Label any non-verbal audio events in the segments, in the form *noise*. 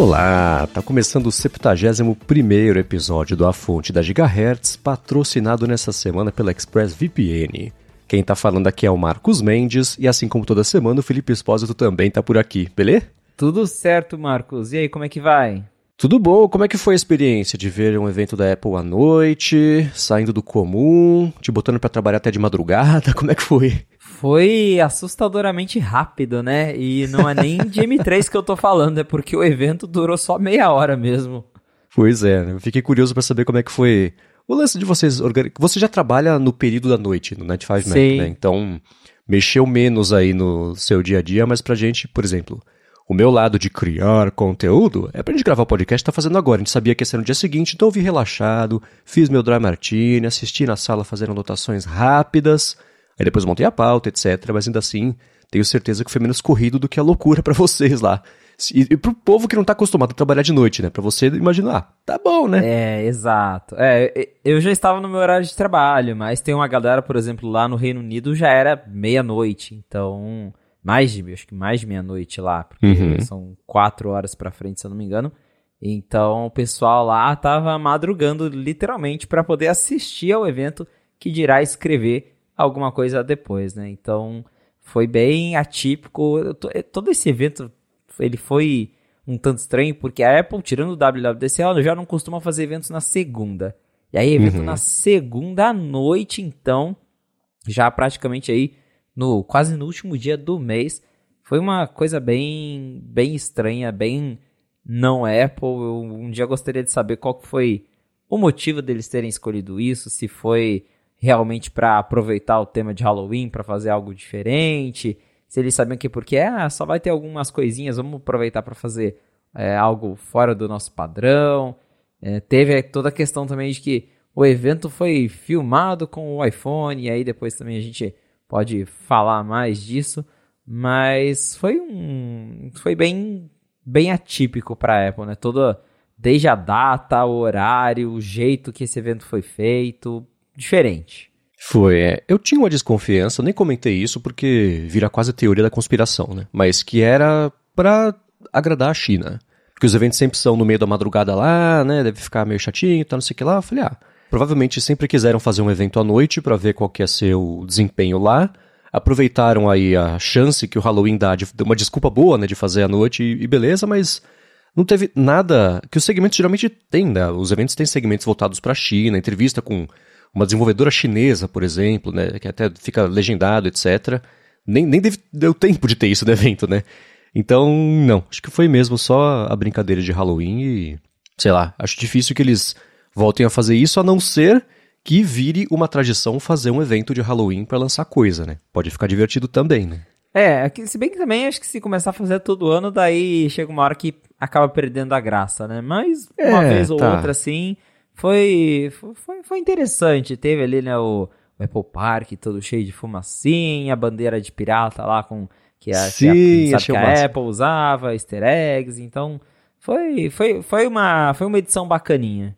Olá, tá começando o 71º episódio do A Fonte da Gigahertz, patrocinado nessa semana pela ExpressVPN. Quem tá falando aqui é o Marcos Mendes, e assim como toda semana, o Felipe Espósito também tá por aqui, beleza? Tudo certo, Marcos. E aí, como é que vai? Tudo bom, como é que foi a experiência de ver um evento da Apple à noite, saindo do comum, te botando para trabalhar até de madrugada, *laughs* como é que foi? Foi assustadoramente rápido, né? E não é nem de M3 que eu tô falando, é porque o evento durou só meia hora mesmo. Pois é, né? eu fiquei curioso para saber como é que foi o lance de vocês. Você já trabalha no período da noite, no Night 5 Mac, né? Então, mexeu menos aí no seu dia a dia, mas pra gente, por exemplo, o meu lado de criar conteúdo é pra gente gravar o podcast tá fazendo agora. A gente sabia que ia ser no dia seguinte, então eu vi relaxado, fiz meu dry martini, assisti na sala fazendo anotações rápidas Aí depois montei a pauta, etc. Mas ainda assim, tenho certeza que foi menos corrido do que a loucura para *laughs* vocês lá. E, e pro povo que não tá acostumado a trabalhar de noite, né? Pra você imaginar, ah, tá bom, né? É, exato. É, eu já estava no meu horário de trabalho, mas tem uma galera, por exemplo, lá no Reino Unido já era meia-noite, então mais de, acho que mais de meia-noite lá, porque uhum. são quatro horas pra frente, se eu não me engano. Então o pessoal lá tava madrugando literalmente para poder assistir ao evento que dirá escrever alguma coisa depois, né? Então foi bem atípico. Eh, todo esse evento ele foi um tanto estranho porque a Apple, tirando o WWDC, ela já não costuma fazer eventos na segunda. E aí, evento uhum. na segunda noite, então, já praticamente aí no quase no último dia do mês, foi uma coisa bem bem estranha, bem não Apple. Eu um dia gostaria de saber qual foi o motivo deles terem escolhido isso, se foi realmente para aproveitar o tema de Halloween para fazer algo diferente, se eles sabiam que porque ah, só vai ter algumas coisinhas, vamos aproveitar para fazer é, algo fora do nosso padrão. É, teve toda a questão também de que o evento foi filmado com o iPhone, e aí depois também a gente pode falar mais disso, mas foi um foi bem bem atípico para a Apple, né? Toda desde a data, o horário, o jeito que esse evento foi feito, diferente. Foi, é. Eu tinha uma desconfiança, nem comentei isso porque vira quase teoria da conspiração, né? Mas que era para agradar a China. Porque os eventos sempre são no meio da madrugada lá, né? Deve ficar meio chatinho, tá, não sei o que lá. Eu falei, ah, provavelmente sempre quiseram fazer um evento à noite para ver qual que ser o desempenho lá. Aproveitaram aí a chance que o Halloween dá de uma desculpa boa, né, de fazer à noite e, e beleza, mas não teve nada que os segmentos geralmente têm, né? Os eventos têm segmentos voltados para a China, entrevista com uma desenvolvedora chinesa, por exemplo, né, que até fica legendado, etc. Nem, nem deve, deu tempo de ter isso no *laughs* evento, né? Então, não. Acho que foi mesmo só a brincadeira de Halloween e. Sei lá, acho difícil que eles voltem a fazer isso, a não ser que vire uma tradição fazer um evento de Halloween para lançar coisa, né? Pode ficar divertido também, né? É, se bem que também acho que se começar a fazer todo ano, daí chega uma hora que acaba perdendo a graça, né? Mas uma é, vez ou tá. outra assim, foi, foi, foi interessante. Teve ali, né, o, o Apple Park todo cheio de fumacinha, a bandeira de pirata lá com que a, Sim, que a, que a Apple usava, easter eggs, então foi, foi, foi, uma, foi uma edição bacaninha.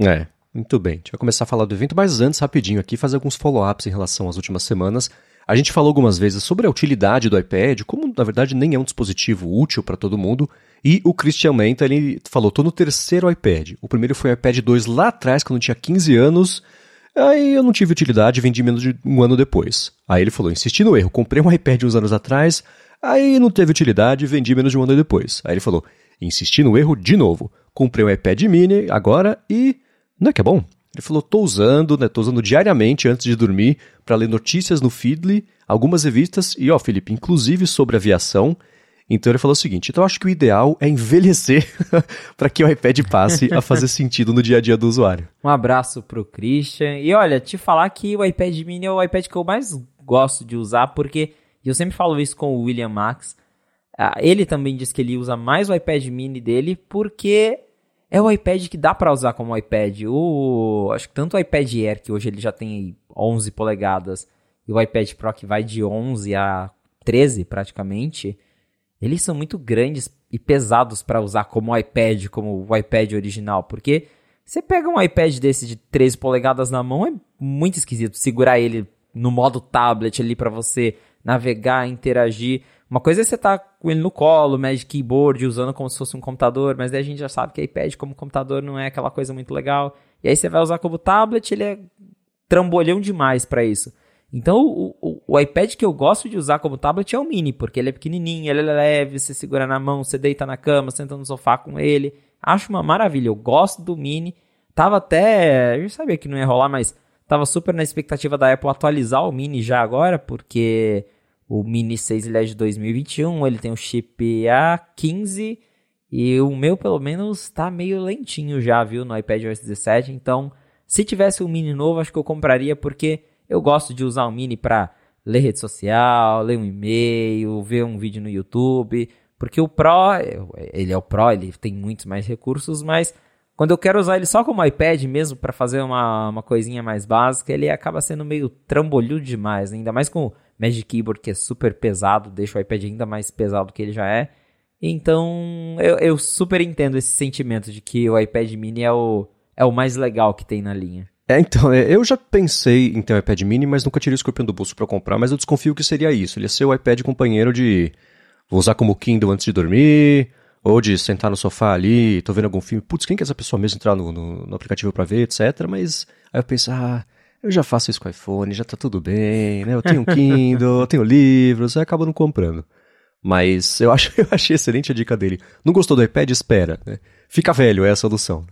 É, muito bem. A gente vai começar a falar do evento, mas antes, rapidinho aqui, fazer alguns follow-ups em relação às últimas semanas. A gente falou algumas vezes sobre a utilidade do iPad, como na verdade nem é um dispositivo útil para todo mundo, e o Christian Menta, ele falou, tô no terceiro iPad. O primeiro foi o iPad 2 lá atrás, quando eu tinha 15 anos, aí eu não tive utilidade vendi menos de um ano depois. Aí ele falou, insisti no erro, comprei um iPad uns anos atrás, aí não teve utilidade vendi menos de um ano depois. Aí ele falou, insisti no erro de novo, comprei um iPad mini agora e... Não é que é bom? Ele falou: tô usando, né? Tô usando diariamente antes de dormir para ler notícias no Feedly, algumas revistas e, ó, Felipe, inclusive sobre aviação. Então ele falou o seguinte: então eu acho que o ideal é envelhecer *laughs* para que o iPad passe a fazer *laughs* sentido no dia a dia do usuário. Um abraço pro Christian. E olha, te falar que o iPad mini é o iPad que eu mais gosto de usar, porque eu sempre falo isso com o William Max. Ah, ele também diz que ele usa mais o iPad mini dele porque é o iPad que dá para usar como iPad. O, acho que tanto o iPad Air, que hoje ele já tem 11 polegadas, e o iPad Pro que vai de 11 a 13 praticamente, eles são muito grandes e pesados para usar como iPad, como o iPad original, porque você pega um iPad desse de 13 polegadas na mão, é muito esquisito segurar ele no modo tablet ali para você navegar, interagir. Uma coisa é você tá com ele no colo, Magic Keyboard, usando como se fosse um computador, mas daí a gente já sabe que iPad como computador não é aquela coisa muito legal. E aí você vai usar como tablet, ele é trambolhão demais para isso. Então, o, o, o, iPad que eu gosto de usar como tablet é o mini, porque ele é pequenininho, ele é leve, você segura na mão, você deita na cama, senta no sofá com ele. Acho uma maravilha, eu gosto do mini. Tava até, eu sabia que não ia rolar, mas tava super na expectativa da Apple atualizar o mini já agora, porque o mini 6 ele é de 2021, ele tem o chip A15 e o meu pelo menos tá meio lentinho já, viu, no iPad OS 17, então se tivesse um mini novo, acho que eu compraria porque eu gosto de usar o Mini para ler rede social, ler um e-mail, ver um vídeo no YouTube, porque o Pro, ele é o Pro, ele tem muitos mais recursos, mas quando eu quero usar ele só como iPad mesmo para fazer uma, uma coisinha mais básica, ele acaba sendo meio trambolhudo demais, né? ainda mais com Magic Keyboard que é super pesado, deixa o iPad ainda mais pesado do que ele já é. Então, eu, eu super entendo esse sentimento de que o iPad mini é o, é o mais legal que tem na linha. É, então, é, eu já pensei em ter um iPad mini, mas nunca tirei o escorpião do bolso para comprar, mas eu desconfio que seria isso. Ele ia ser o iPad companheiro de vou usar como Kindle antes de dormir, ou de sentar no sofá ali, tô vendo algum filme, putz, quem que é essa pessoa mesmo entrar no, no, no aplicativo para ver, etc. Mas aí eu penso, ah, eu já faço isso com o iPhone, já tá tudo bem, né? Eu tenho um Kindle, eu tenho livros, aí acabo não comprando. Mas eu, acho, *laughs* eu achei excelente a dica dele. Não gostou do iPad? Espera, né? Fica velho, é a solução.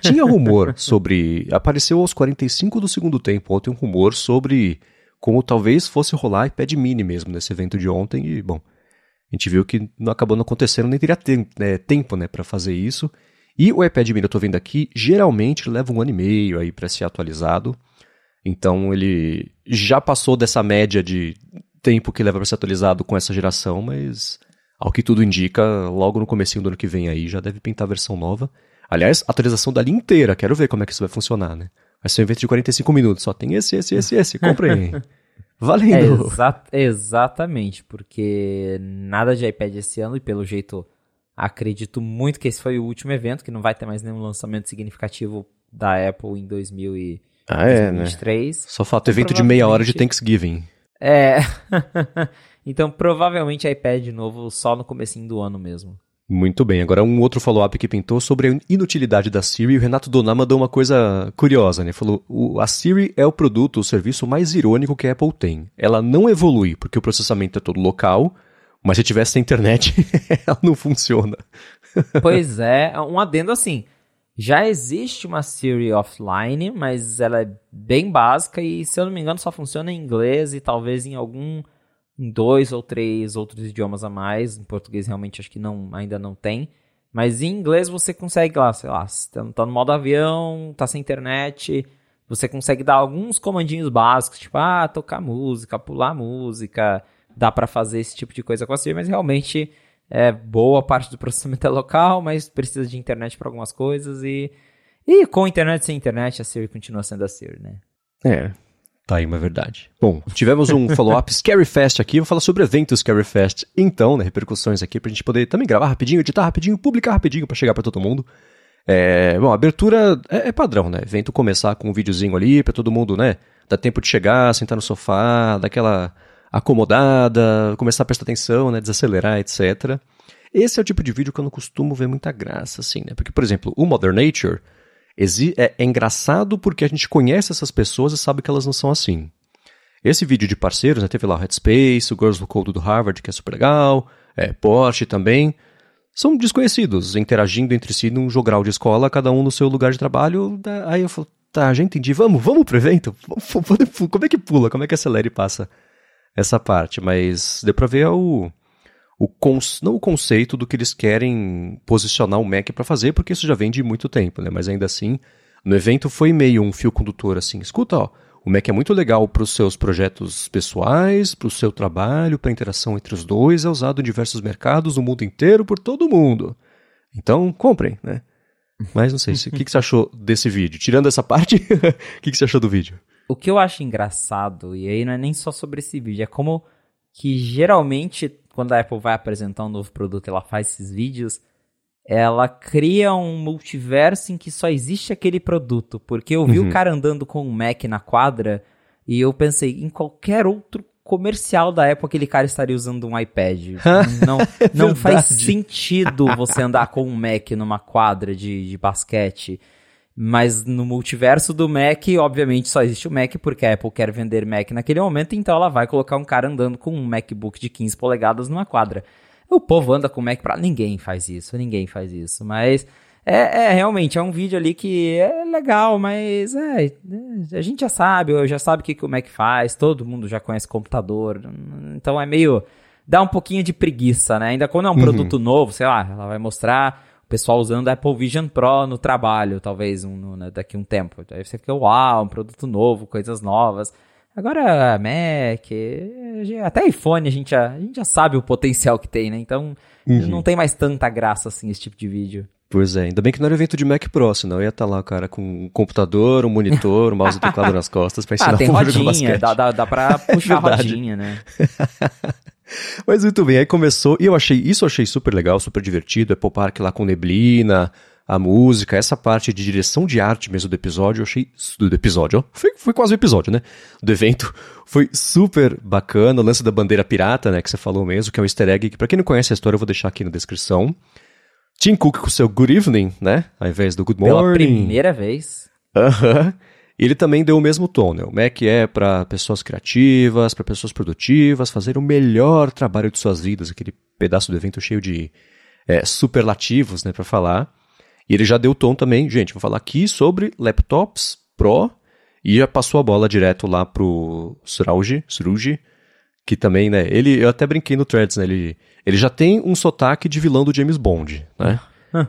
Tinha rumor *laughs* sobre. Apareceu aos 45 do segundo tempo ontem um rumor sobre como talvez fosse rolar iPad mini mesmo nesse evento de ontem. E, bom, a gente viu que não acabou não acontecendo, nem teria tempo, né, tempo né, para fazer isso. E o iPad mini, eu tô vendo aqui, geralmente leva um ano e meio aí para ser atualizado. Então ele já passou dessa média de tempo que leva para ser atualizado com essa geração, mas ao que tudo indica, logo no comecinho do ano que vem aí já deve pintar a versão nova. Aliás, atualização da linha inteira. Quero ver como é que isso vai funcionar, né? Vai ser um evento de 45 minutos. Só tem esse, esse, esse, esse. Compre aí. *laughs* Valendo. É, exa exatamente, porque nada de iPad esse ano e pelo jeito acredito muito que esse foi o último evento, que não vai ter mais nenhum lançamento significativo da Apple em 2023. Ah, é, né? Só falta evento então, de meia hora de Thanksgiving. É. *laughs* então provavelmente iPad novo só no comecinho do ano mesmo. Muito bem. Agora, um outro follow-up que pintou sobre a inutilidade da Siri. O Renato Doná mandou uma coisa curiosa, né? Falou: a Siri é o produto, o serviço mais irônico que a Apple tem. Ela não evolui, porque o processamento é todo local, mas se tivesse a internet, *laughs* ela não funciona. Pois é, um adendo assim. Já existe uma Siri offline, mas ela é bem básica e, se eu não me engano, só funciona em inglês e talvez em algum em dois ou três outros idiomas a mais. Em português realmente acho que não, ainda não tem. Mas em inglês você consegue lá, sei lá, tá, tá no modo avião, tá sem internet, você consegue dar alguns comandinhos básicos, tipo, ah, tocar música, pular música, dá para fazer esse tipo de coisa com a Siri, mas realmente é boa parte do processamento é local, mas precisa de internet para algumas coisas e e com internet sem internet a Siri continua sendo a Siri, né? É, Tá aí uma verdade. Bom, tivemos um follow-up *laughs* Scary Fest aqui, vou falar sobre o evento Scary Fest. Então, né, repercussões aqui pra gente poder também gravar rapidinho, editar rapidinho, publicar rapidinho para chegar para todo mundo. É, bom, a abertura é, é, padrão, né? Evento começar com um videozinho ali para todo mundo, né? Dar tempo de chegar, sentar no sofá, dar aquela acomodada, começar a prestar atenção, né? Desacelerar, etc. Esse é o tipo de vídeo que eu não costumo ver muita graça, assim, né? Porque, por exemplo, o Mother Nature é, é engraçado porque a gente conhece essas pessoas e sabe que elas não são assim. Esse vídeo de parceiros, né, teve lá o Headspace, o Girls Who Code do Harvard, que é super legal, é, Porsche também, são desconhecidos, interagindo entre si num jogral de escola, cada um no seu lugar de trabalho. Aí eu falo, tá, já entendi, vamos, vamos pro evento? *laughs* Como é que pula, como é que acelera e passa essa parte? Mas deu pra ver o, o não o conceito do que eles querem posicionar o Mac para fazer, porque isso já vem de muito tempo, né? Mas ainda assim, no evento foi meio um fio condutor assim. Escuta, ó, o Mac é muito legal para os seus projetos pessoais, para o seu trabalho, para a interação entre os dois, é usado em diversos mercados no mundo inteiro por todo mundo. Então, comprem, né? *laughs* Mas não sei, o que, que você achou desse vídeo? Tirando essa parte, *laughs* o que, que você achou do vídeo? O que eu acho engraçado, e aí não é nem só sobre esse vídeo, é como que geralmente quando a Apple vai apresentar um novo produto, ela faz esses vídeos, ela cria um multiverso em que só existe aquele produto. Porque eu vi uhum. o cara andando com um Mac na quadra e eu pensei, em qualquer outro comercial da Apple aquele cara estaria usando um iPad. *laughs* não É não faz sentido você andar com um Mac numa quadra de, de basquete. Mas no multiverso do Mac, obviamente só existe o Mac porque a Apple quer vender Mac naquele momento, então ela vai colocar um cara andando com um MacBook de 15 polegadas numa quadra. O povo anda com o Mac pra. Ninguém faz isso, ninguém faz isso. Mas é, é, realmente é um vídeo ali que é legal, mas é, é, a gente já sabe, já sabe o que, que o Mac faz, todo mundo já conhece computador, então é meio. dá um pouquinho de preguiça, né? Ainda quando é um Uhum. produto novo, sei lá, ela vai mostrar pessoal usando a Apple Vision Pro no trabalho, talvez um, no- né, daqui a um tempo. Aí você fica, uau, um produto novo, coisas novas. Agora, Mac, até iPhone a gente, já, a gente já sabe o potencial que tem, né? Então Uhum. não tem mais tanta graça assim esse tipo de vídeo. Pois é, ainda bem que não era evento de Mac Pro, senão ia estar lá o cara com um computador, um monitor, um mouse e teclado *laughs* nas costas pra ensinar Ah, tem jogar rodinha, dá, dá, dá pra puxar *laughs* a rodinha, né? *laughs* Mas muito bem, aí começou, e eu achei, isso eu achei super legal, super divertido, Apple Park lá com neblina, a música, essa parte de direção de arte mesmo do episódio, eu achei, do episódio, ó, foi, foi quase um episódio, né, do evento, foi super bacana, o lance da bandeira pirata, né, que você falou mesmo, que é um easter egg, que pra quem não conhece a história eu vou deixar aqui na descrição. Tim Cook com o seu good evening, né, ao invés do good Pela morning. primeira vez. Aham. E ele também deu o mesmo tom, né? O Mac é para pessoas criativas, para pessoas produtivas, fazer o melhor trabalho de suas vidas, aquele pedaço do evento cheio de é, superlativos, né, para falar. E ele já deu o tom também, gente, vou falar aqui sobre laptops Pro e já passou a bola direto lá pro Suruji, Suruji, que também, né, ele, eu até brinquei no Threads, né, ele, ele já tem um sotaque de vilão do James Bond, né?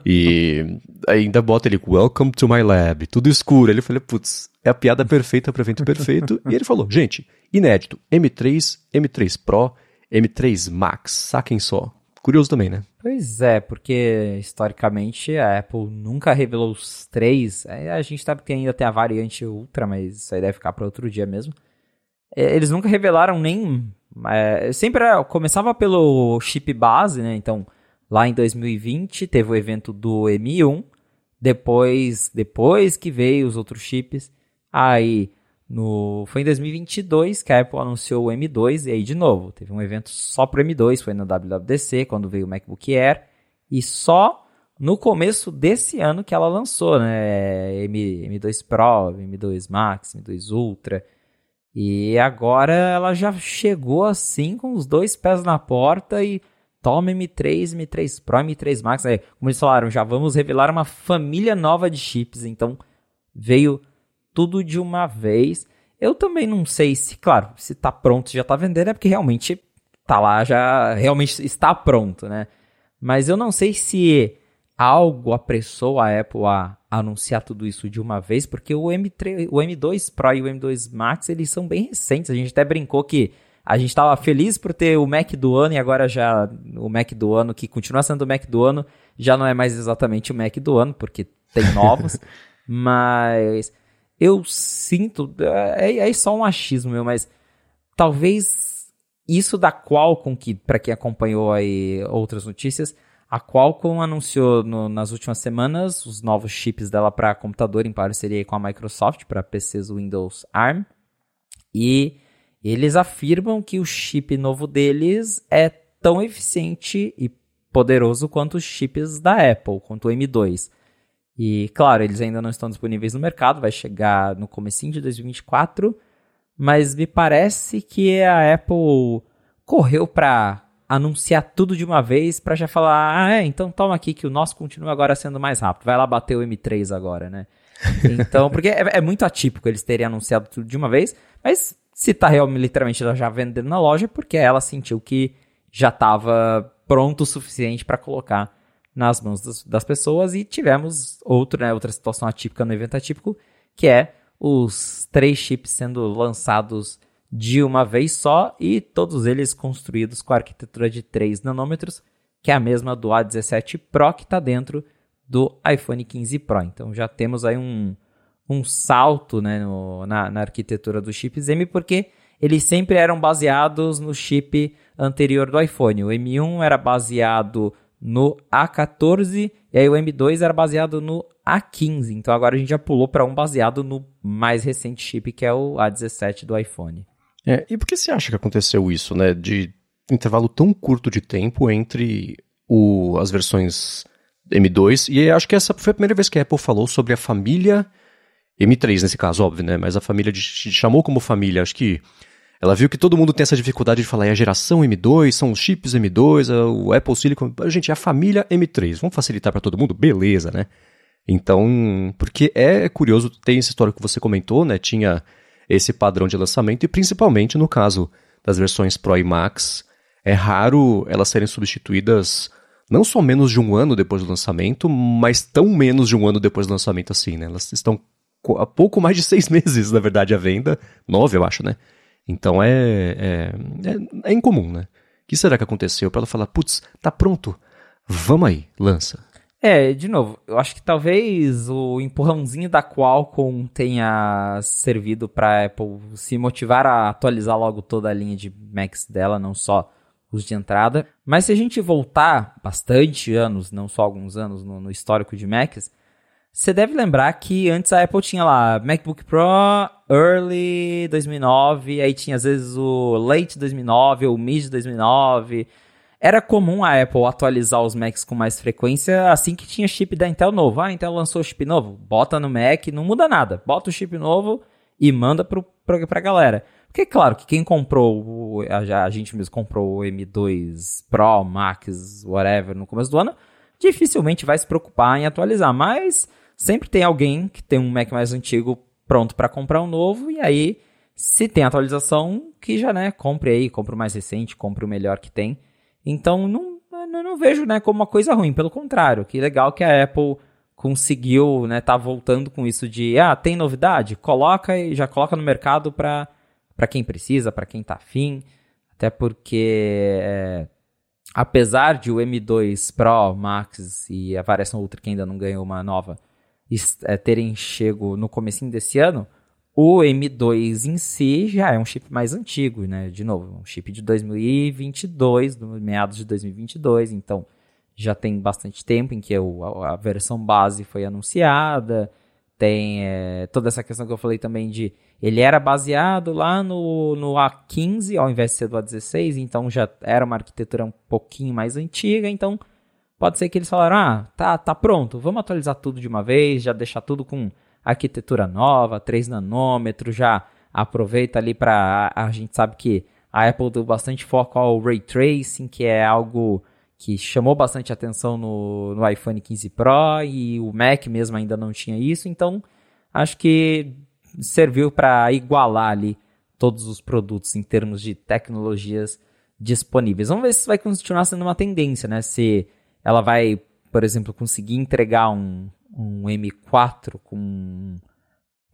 E ainda bota ele, welcome to my lab, tudo escuro. Ele falou, putz, é a piada perfeita para evento perfeito. e ele falou, gente, inédito, M3, M3 Pro, M3 Max, saquem só. Curioso também, né? Pois é, porque historicamente a Apple nunca revelou os três. É, A gente sabe que ainda tem a variante Ultra, mas isso aí deve ficar para outro dia mesmo. É, Eles nunca revelaram nem. é, sempre era- começava pelo chip base, né? Então, lá em 2020 teve o evento do M1. Depois, depois que veio os outros chips. Aí, no, foi em 2022 que a Apple anunciou o M2. E aí, de novo, teve um evento só pro M2. Foi na WWDC, quando veio o MacBook Air. E só no começo desse ano que ela lançou, né? M, M2 Pro, M2 Max, M2 Ultra. E agora ela já chegou assim com os dois pés na porta e toma M3, M3 Pro, M3 Max. É, como eles falaram, já vamos revelar uma família nova de chips. Então veio tudo de uma vez. Eu também não sei se, claro, se tá pronto, já tá vendendo, é porque realmente tá lá, já realmente está pronto, né? Mas eu não sei se algo apressou a Apple a anunciar tudo isso de uma vez, porque o M3, o M2 Pro e o M2 Max, eles são bem recentes. A gente até brincou que a gente estava feliz por ter o Mac do ano e agora já o Mac do ano, que continua sendo o Mac do ano, já não é mais exatamente o Mac do ano, porque tem *laughs* novos. mas eu sinto, é, é só um achismo meu, mas talvez isso da Qualcomm, que para quem acompanhou aí outras notícias, a Qualcomm anunciou no- nas últimas semanas os novos chips dela para computador em parceria com a Microsoft para PCs Windows ARM. E eles afirmam que o chip novo deles é tão eficiente e poderoso quanto os chips da Apple, quanto o M2. E claro, eles ainda não estão disponíveis no mercado, vai chegar no comecinho de 2024, mas me parece que a Apple correu para anunciar tudo de uma vez para já falar, ah, é, então toma aqui que o nosso continua agora sendo mais rápido. Vai lá bater o M3 agora, né? *laughs* Então, porque é, é muito atípico eles terem anunciado tudo de uma vez, mas se tá realmente literalmente ela já vendendo na loja, porque ela sentiu que já estava pronto o suficiente para colocar nas mãos das, das pessoas e tivemos outro, né, outra situação atípica no evento atípico, que é os três chips sendo lançados de uma vez só e todos eles construídos com a arquitetura de 3 nanômetros, que é a mesma do A17 Pro que está dentro do iPhone 15 Pro. Então já temos aí um, um salto né, no- na, na arquitetura dos chips M, porque eles sempre eram baseados no chip anterior do iPhone. O M1 era baseado no A14 e aí o M2 era baseado no A15. Então agora a gente já pulou para um baseado no mais recente chip que é o A17 do iPhone. É, e por que você acha que aconteceu isso, né? De intervalo tão curto de tempo entre o, as versões M2, e acho que essa foi a primeira vez que a Apple falou sobre a família M3 nesse caso, óbvio, né? Mas a família de, chamou como família, acho que ela viu que todo mundo tem essa dificuldade de falar, é a geração M2, são os chips M2, é o Apple Silicon. Gente, é a família M3. Vamos facilitar para todo mundo? Beleza, né? Então, porque é curioso, tem essa história que você comentou, né? Tinha esse padrão de lançamento, e principalmente no caso das versões Pro e Max, é raro elas serem substituídas não só menos de um ano depois do lançamento, mas tão menos de um ano depois do lançamento assim, né? Elas estão há pouco mais de seis *laughs* meses, na verdade, a venda. Nove, eu acho, né? Então é, é, é, é incomum, né? O que será que aconteceu para ela falar, putz, tá pronto, vamos aí, lança. É, de novo, eu acho que talvez o empurrãozinho da Qualcomm tenha servido para Apple se motivar a atualizar logo toda a linha de Macs dela, não só os de entrada. Mas se a gente voltar bastante anos, não só alguns anos no, no histórico de Macs, você deve lembrar que antes a Apple tinha lá MacBook Pro Early 2009, aí tinha às vezes o Late 2009 ou Mid 2009. Era comum a Apple atualizar os Macs com mais frequência assim que tinha chip da Intel novo. Ah, a Intel lançou chip novo, bota no Mac, não muda nada. Bota o chip novo e manda pro, pro, pra galera. Porque, claro, que quem comprou, a, a gente mesmo comprou o M2 Pro, Max, whatever, no começo do ano, dificilmente vai se preocupar em atualizar. Mas sempre tem alguém que tem um Mac mais antigo pronto para comprar um novo, e aí, se tem atualização, que já, né, compre aí, compre o mais recente, compre o melhor que tem. Então, não, não, não vejo, né, como uma coisa ruim, pelo contrário, que legal que a Apple conseguiu, né, tá voltando com isso de, ah, tem novidade? Coloca e já coloca no mercado para para quem precisa, para quem tá afim, até porque é, apesar de o M2 Pro, Max e a variação Ultra que ainda não ganhou uma nova terem chego no comecinho desse ano, o M2 em si já é um chip mais antigo, né? De novo, um chip de 2022, do meados de 2022, então já tem bastante tempo em que a, a versão base foi anunciada. Tem é, toda essa questão que eu falei também de ele era baseado lá no, no A15 ao invés de ser do A16, então já era uma arquitetura um pouquinho mais antiga, então Pode ser que eles falaram: ah, tá, tá pronto, vamos atualizar tudo de uma vez, já deixar tudo com arquitetura nova, 3 nanômetros, já aproveita ali para a, a gente sabe que a Apple deu bastante foco ao ray tracing, que é algo que chamou bastante atenção no, no iPhone 15 Pro e o Mac mesmo ainda não tinha isso, então acho que serviu para igualar ali todos os produtos em termos de tecnologias disponíveis. Vamos ver se isso vai continuar sendo uma tendência, né? Se ela vai, por exemplo, conseguir entregar um, um M4 com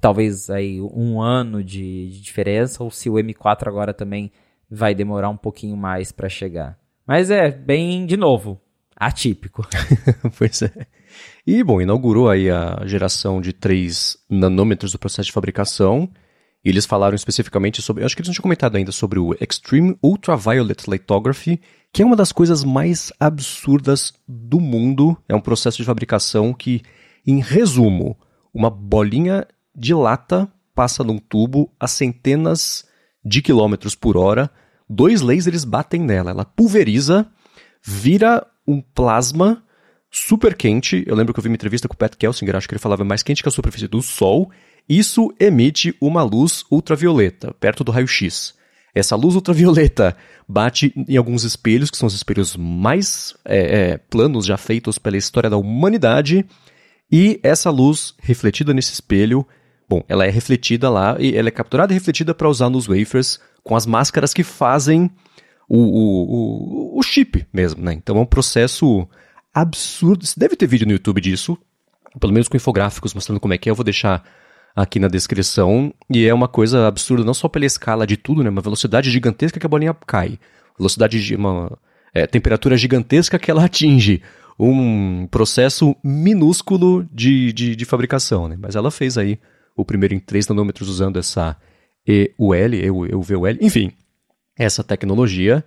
talvez aí um ano de, de, diferença, ou se o M4 agora também vai demorar um pouquinho mais para chegar. Mas é bem, de novo, atípico. *laughs* *laughs* pois é. E, bom, inaugurou aí a geração de 3 nanômetros do processo de fabricação. E eles falaram especificamente sobre. Acho que eles não tinham comentado ainda sobre o Extreme Ultraviolet Lithography, que é uma das coisas mais absurdas do mundo. É um processo de fabricação que, em resumo, uma bolinha de lata passa num tubo a centenas de quilômetros por hora, dois lasers batem nela, ela pulveriza, vira um plasma super quente. Eu lembro que eu vi uma entrevista com o Pat Kelsinger, acho que ele falava mais quente que a superfície do Sol. Isso emite uma luz ultravioleta, perto do raio-x. Essa luz ultravioleta bate em alguns espelhos, que são os espelhos mais é, é, planos já feitos pela história da humanidade, e essa luz refletida nesse espelho, bom, ela é refletida lá, e ela é capturada e refletida para usar nos wafers com as máscaras que fazem o, o, o, o chip mesmo, né? Então é um processo absurdo. Você deve ter vídeo no YouTube disso, pelo menos com infográficos mostrando como é que é. Eu vou deixar aqui na descrição. E é uma coisa absurda, não só pela escala de tudo, né? Uma velocidade gigantesca que a bolinha cai. Velocidade de uma é, temperatura gigantesca que ela atinge. Um processo minúsculo de, de, de fabricação, né? Mas ela fez aí o primeiro em 3 nanômetros usando essa EUL, EUVL, enfim, essa tecnologia.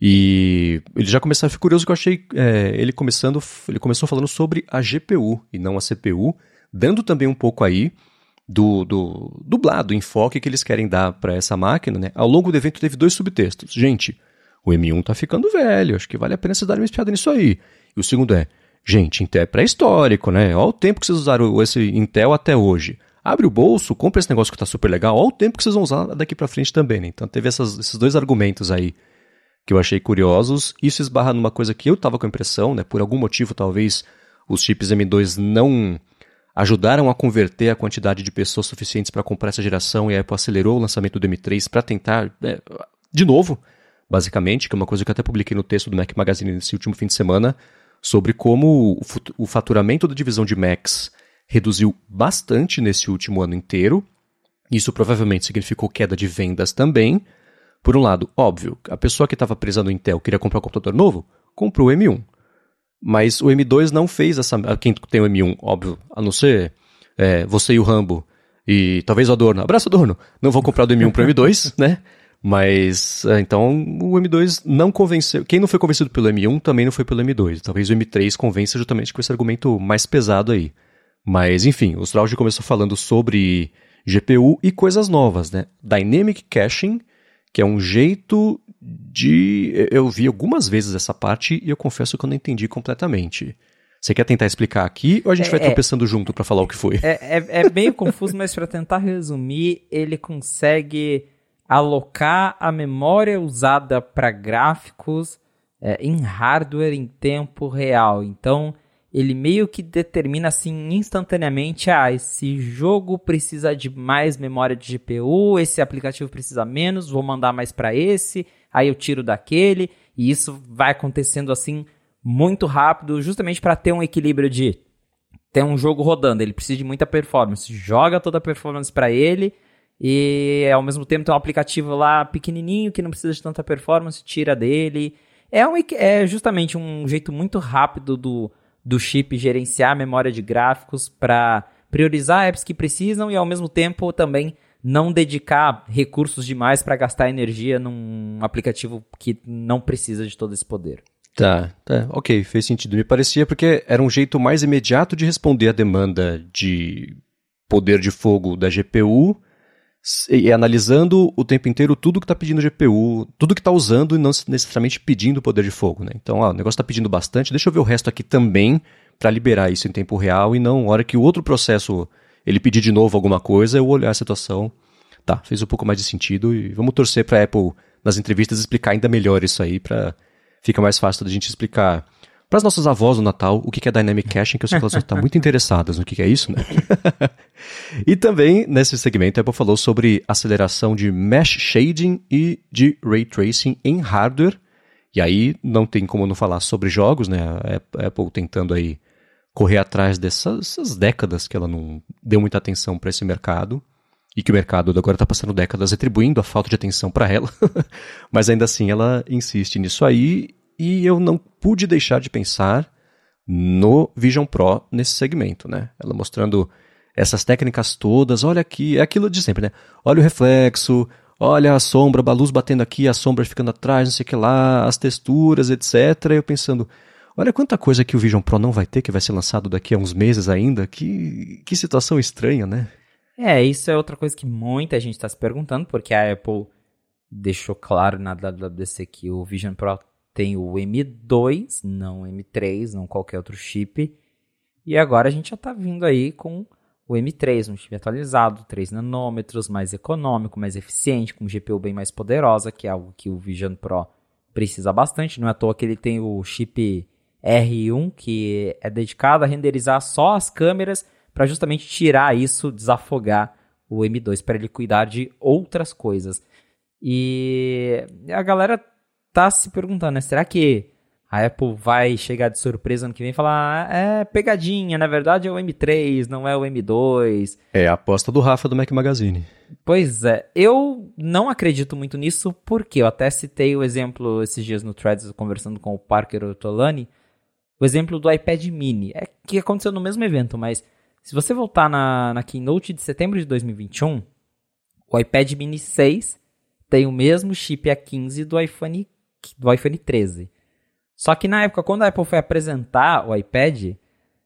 E ele já começou, fui curioso que eu achei é, ele começando, ele começou falando sobre a GPU e não a CPU, dando também um pouco aí do, do dublado, enfoque que eles querem dar para essa máquina, né? Ao longo do evento teve dois subtextos. Gente, o M1 tá ficando velho, acho que vale a pena vocês darem uma espiada nisso aí. E o segundo é, gente, Intel é pré-histórico, né? Olha o tempo que vocês usaram esse Intel até hoje. Abre o bolso, compra esse negócio que tá super legal, olha o tempo que vocês vão usar daqui para frente também, né? Então teve essas, esses dois argumentos aí que eu achei curiosos. Isso esbarra numa coisa que eu tava com a impressão, né? Por algum motivo, talvez os chips M2 não ajudaram a converter a quantidade de pessoas suficientes para comprar essa geração e a Apple acelerou o lançamento do M3 para tentar, é, de novo, basicamente, que é uma coisa que eu até publiquei no texto do Mac Magazine nesse último fim de semana, sobre como o faturamento da divisão de Macs reduziu bastante nesse último ano inteiro. Isso provavelmente significou queda de vendas também. Por um lado, óbvio, a pessoa que estava presa no Intel queria comprar um computador novo, comprou o M1. Mas o M2 não fez essa. Quem tem o M1, óbvio, a não ser é, você e o Rambo e talvez o Adorno. Abraço, Adorno! Não vou comprar do M1 para o M2, né? Mas, é, então, o M2 não convenceu. Quem não foi convencido pelo M1 também não foi pelo M2. Talvez o M3 convença justamente com esse argumento mais pesado aí. Mas, enfim, o Strauch começou falando sobre GPU e coisas novas, né? Dynamic Caching, que é um jeito de. Eu vi algumas vezes essa parte e eu confesso que eu não entendi completamente. Você quer tentar explicar aqui ou a gente é, vai é. tropeçando é, junto para falar o que foi? É, é, é meio confuso, mas para tentar resumir, ele consegue alocar a memória usada para gráficos é, em hardware em tempo real. Então, ele meio que determina assim instantaneamente, ah, esse jogo precisa de mais memória de GPU, esse aplicativo precisa menos, vou mandar mais para esse, aí eu tiro daquele, e isso vai acontecendo assim muito rápido, justamente para ter um equilíbrio de ter um jogo rodando, ele precisa de muita performance, joga toda a performance para ele e ao mesmo tempo tem um aplicativo lá pequenininho que não precisa de tanta performance, tira dele. É, um, é justamente um jeito muito rápido do do chip gerenciar a memória de gráficos para priorizar apps que precisam e ao mesmo tempo também não dedicar recursos demais para gastar energia num aplicativo que não precisa de todo esse poder. Tá, tá, ok, fez sentido. Me parecia porque era um jeito mais imediato de responder à demanda de poder de fogo da GPU e analisando o tempo inteiro tudo que está pedindo GPU, tudo que está usando e não necessariamente pedindo poder de fogo. Né? Então, ó, o negócio está pedindo bastante, deixa eu ver o resto aqui também para liberar isso em tempo real e não, hora que o outro processo ele pedir de novo alguma coisa, eu olhar a situação. Tá, fez um pouco mais de sentido e vamos torcer para a Apple nas entrevistas explicar ainda melhor isso aí para fica mais fácil da gente explicar para as nossas avós no Natal, o que é Dynamic Caching, que eu sei que elas estão muito interessadas no que é isso, né? *laughs* e também, nesse segmento, a Apple falou sobre aceleração de Mesh Shading e de Ray Tracing em hardware. E aí, não tem como não falar sobre jogos, né? A Apple tentando aí correr atrás dessas décadas que ela não deu muita atenção para esse mercado e que o mercado agora está passando décadas atribuindo a falta de atenção para ela, *laughs* mas ainda assim ela insiste nisso aí e eu não pude deixar de pensar no Vision Pro nesse segmento, né? Ela mostrando essas técnicas todas, olha aqui, é aquilo de sempre, né? Olha o reflexo, olha a sombra, a luz batendo aqui, a sombra ficando atrás, não sei o que lá, as texturas, etc. E eu pensando, olha quanta coisa que o Vision Pro não vai ter, que vai ser lançado daqui a uns meses ainda, que, que situação estranha, né? É, isso é outra coisa que muita gente está se perguntando, porque a Apple deixou claro na WWDC que o Vision Pro tem o M2, não M3, não qualquer outro chip. E agora a gente já está vindo aí com o M3, um chip atualizado, 3 nanômetros, mais econômico, mais eficiente, com GPU bem mais poderosa, que é algo que o Vision Pro precisa bastante. Não é à toa que ele tem o chip R1, que é dedicado a renderizar só as câmeras, para justamente tirar isso, desafogar o M2, para ele cuidar de outras coisas. E a galera tá se perguntando, né? Será que a Apple vai chegar de surpresa ano que vem e falar, ah, é pegadinha, na verdade é o M3, não é o M2. É a aposta do Rafa do Mac Magazine. Pois é, eu não acredito muito nisso, porque eu até citei o exemplo esses dias no Threads, conversando com o Parker Ottolani, o exemplo do iPad mini, é que aconteceu no mesmo evento, mas se você voltar na, na Keynote de setembro de 2021, o iPad mini 6 tem o mesmo chip A15 do iPhone do iPhone 13. Só que na época, quando a Apple foi apresentar o iPad,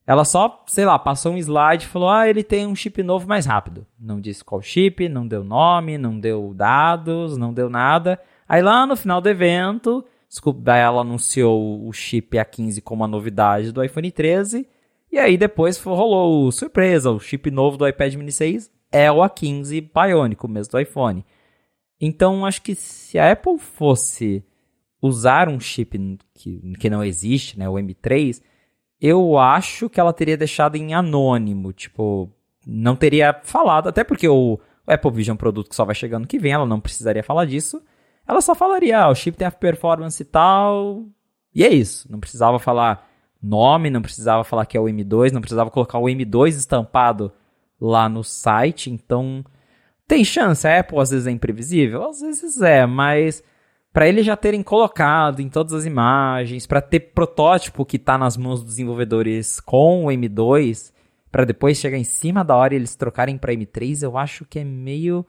ela só, sei lá, passou um slide e falou: ah, ele tem um chip novo mais rápido. Não disse qual chip, não deu nome, não deu dados, não deu nada. Aí lá no final do evento, desculpa, ela anunciou o chip A15 como a novidade do iPhone 13. E aí depois rolou surpresa, o chip novo do iPad mini 6 é o A15 Bionic, o mesmo do iPhone. Então acho que se a Apple fosse usar um chip que, que não existe, né, o M3, eu acho que ela teria deixado em anônimo, tipo, não teria falado, até porque o Apple Vision é um produto que só vai chegando que vem, ela não precisaria falar disso. Ela só falaria, ah, o chip tem a performance e tal, e é isso. Não precisava falar nome, não precisava falar que é o M2, não precisava colocar o M2 estampado lá no site, então tem chance, a Apple às vezes é imprevisível, às vezes é, mas para eles já terem colocado em todas as imagens, para ter protótipo que está nas mãos dos desenvolvedores com o M2, para depois chegar em cima da hora e eles trocarem para M3, eu acho que é meio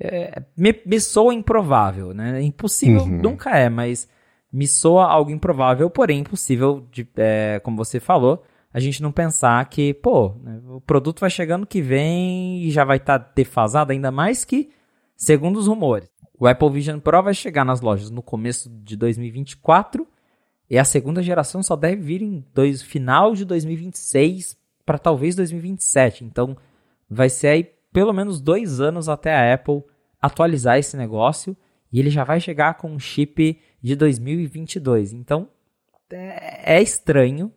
é, me, me soa improvável, né? Impossível uhum. nunca é, mas me soa algo improvável, porém impossível, de, é, como você falou, a gente não pensar que, pô, né, o produto vai chegando que vem e já vai estar tá defasado, ainda mais que, segundo os rumores, o Apple Vision Pro vai chegar nas lojas no começo de 2024 e a segunda geração só deve vir em dois, final de 2026 para talvez 2027. Então, vai ser aí pelo menos dois anos até a Apple atualizar esse negócio e ele já vai chegar com um chip de 2022. Então é, é estranho,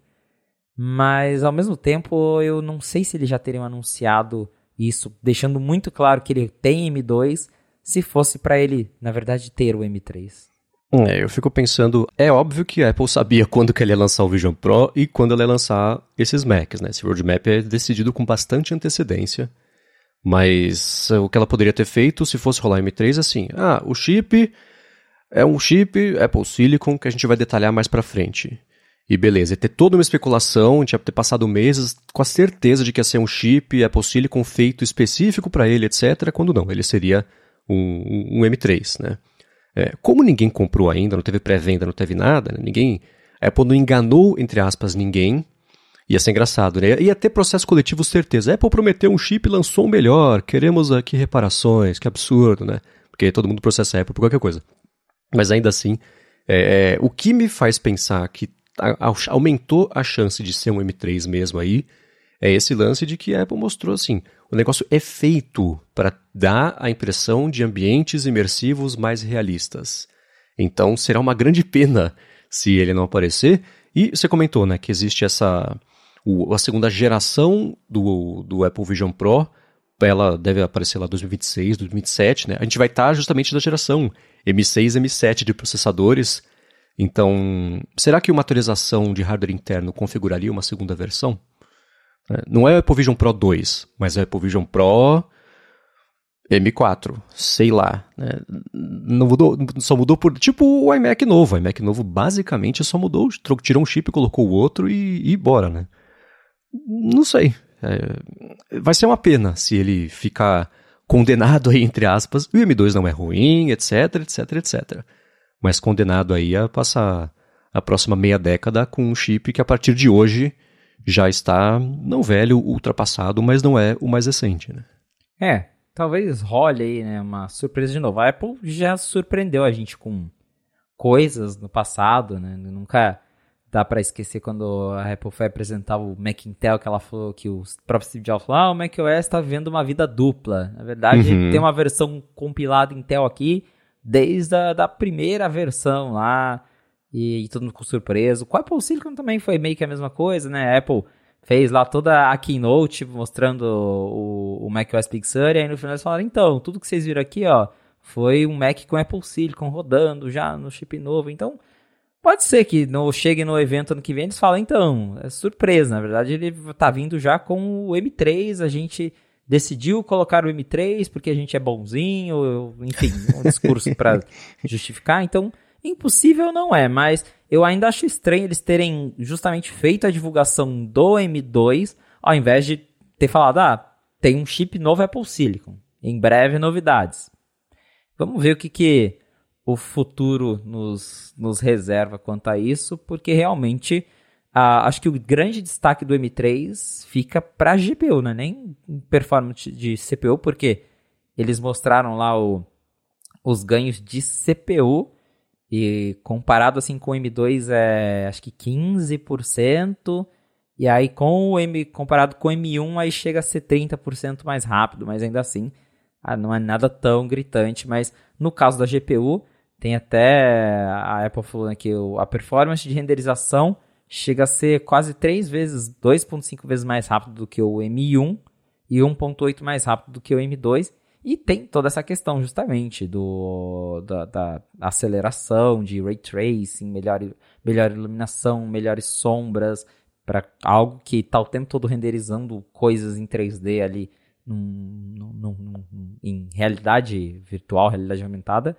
mas ao mesmo tempo eu não sei se eles já teriam anunciado isso, deixando muito claro que ele tem M2, se fosse para ele, na verdade, ter o M3. É, eu fico pensando, é óbvio que a Apple sabia quando que ela ia lançar o Vision Pro e quando ela ia lançar esses Macs, né? Esse roadmap é decidido com bastante antecedência. Mas o que ela poderia ter feito se fosse rolar M3 assim, ah, o chip é um chip Apple Silicon que a gente vai detalhar mais para frente. E beleza, e ter toda uma especulação, a gente ia ter passado meses com a certeza de que ia ser um chip Apple Silicon feito específico para ele, etc., quando não, ele seria um, um M3, né? É, como ninguém comprou ainda, não teve pré-venda, não teve nada, né? ninguém, a Apple não enganou, entre aspas, ninguém, ia ser engraçado, né? Ia ter processo coletivo certeza. Apple prometeu um chip lançou um melhor, queremos aqui reparações, que absurdo, né? Porque todo mundo processa a Apple por qualquer coisa. Mas ainda assim, é, é, o que me faz pensar que a, a, aumentou a chance de ser um M3 mesmo aí é esse lance de que a Apple mostrou assim: o negócio é feito para dar a impressão de ambientes imersivos mais realistas. Então será uma grande pena se ele não aparecer. E você comentou, né, que existe essa o, a segunda geração do, do Apple Vision Pro ela deve aparecer lá 2026, 2027, né? A gente vai estar tá justamente da geração M6, M7 de processadores. Então, será que uma atualização de hardware interno configuraria uma segunda versão? É, não é o Apple Vision Pro 2, mas é o Apple Vision Pro M4, sei lá. Né? Não mudou, só mudou por. Tipo o iMac novo. O iMac novo basicamente só mudou, tirou um chip, colocou o outro e, e bora, né? Não sei. É, vai ser uma pena se ele ficar condenado aí, entre aspas. O M2 não é ruim, etc, etc, etc. Mas condenado aí a passar a próxima meia década com um chip que a partir de hoje já está, não velho, ultrapassado, mas não é o mais recente, né? É, talvez role aí, né, uma surpresa de novo. A Apple já surpreendeu a gente com coisas no passado, né? Nunca dá para esquecer quando a Apple foi apresentar o Mac Intel, que ela falou que o próprio Steve Jobs falou, ah, o macOS está vivendo uma vida dupla. Na verdade, uhum. tem uma versão compilada Intel aqui, desde a da primeira versão lá, e, e todo mundo com surpresa. Com o Apple Silicon também foi meio que a mesma coisa, né? A Apple fez lá toda a keynote mostrando o, o macOS Big Sur, e aí no final eles falaram, então, tudo que vocês viram aqui, ó, foi um Mac com Apple Silicon rodando já no chip novo, então Pode ser que no, chegue no evento ano que vem eles falem, então, é surpresa. Na verdade, ele tá vindo já com o M3, a gente decidiu colocar o M3 porque a gente é bonzinho, enfim, um *laughs* discurso para justificar. Então, impossível não é, mas eu ainda acho estranho eles terem justamente feito a divulgação do M2 ao invés de ter falado, ah, tem um chip novo Apple Silicon. Em breve, novidades. Vamos ver o que, que o futuro nos, nos reserva quanto a isso, porque realmente ah, acho que o grande destaque do M3 fica para GPU, né? Nem performance de CPU, porque eles mostraram lá o, os ganhos de CPU e comparado assim com o M2 é acho que 15%. E aí com o M comparado com o M1 aí chega a ser 30% mais rápido, mas ainda assim ah, não é nada tão gritante, mas no caso da GPU tem até a Apple falando que a performance de renderização chega a ser quase 3 vezes, 2.5 vezes mais rápido do que o M1 e 1.8 mais rápido do que o M2. E tem toda essa questão justamente do, da, da aceleração, de ray tracing, melhor, melhor iluminação, melhores sombras, para algo que está o tempo todo renderizando coisas em 3D ali num, num, num, em realidade virtual, realidade aumentada,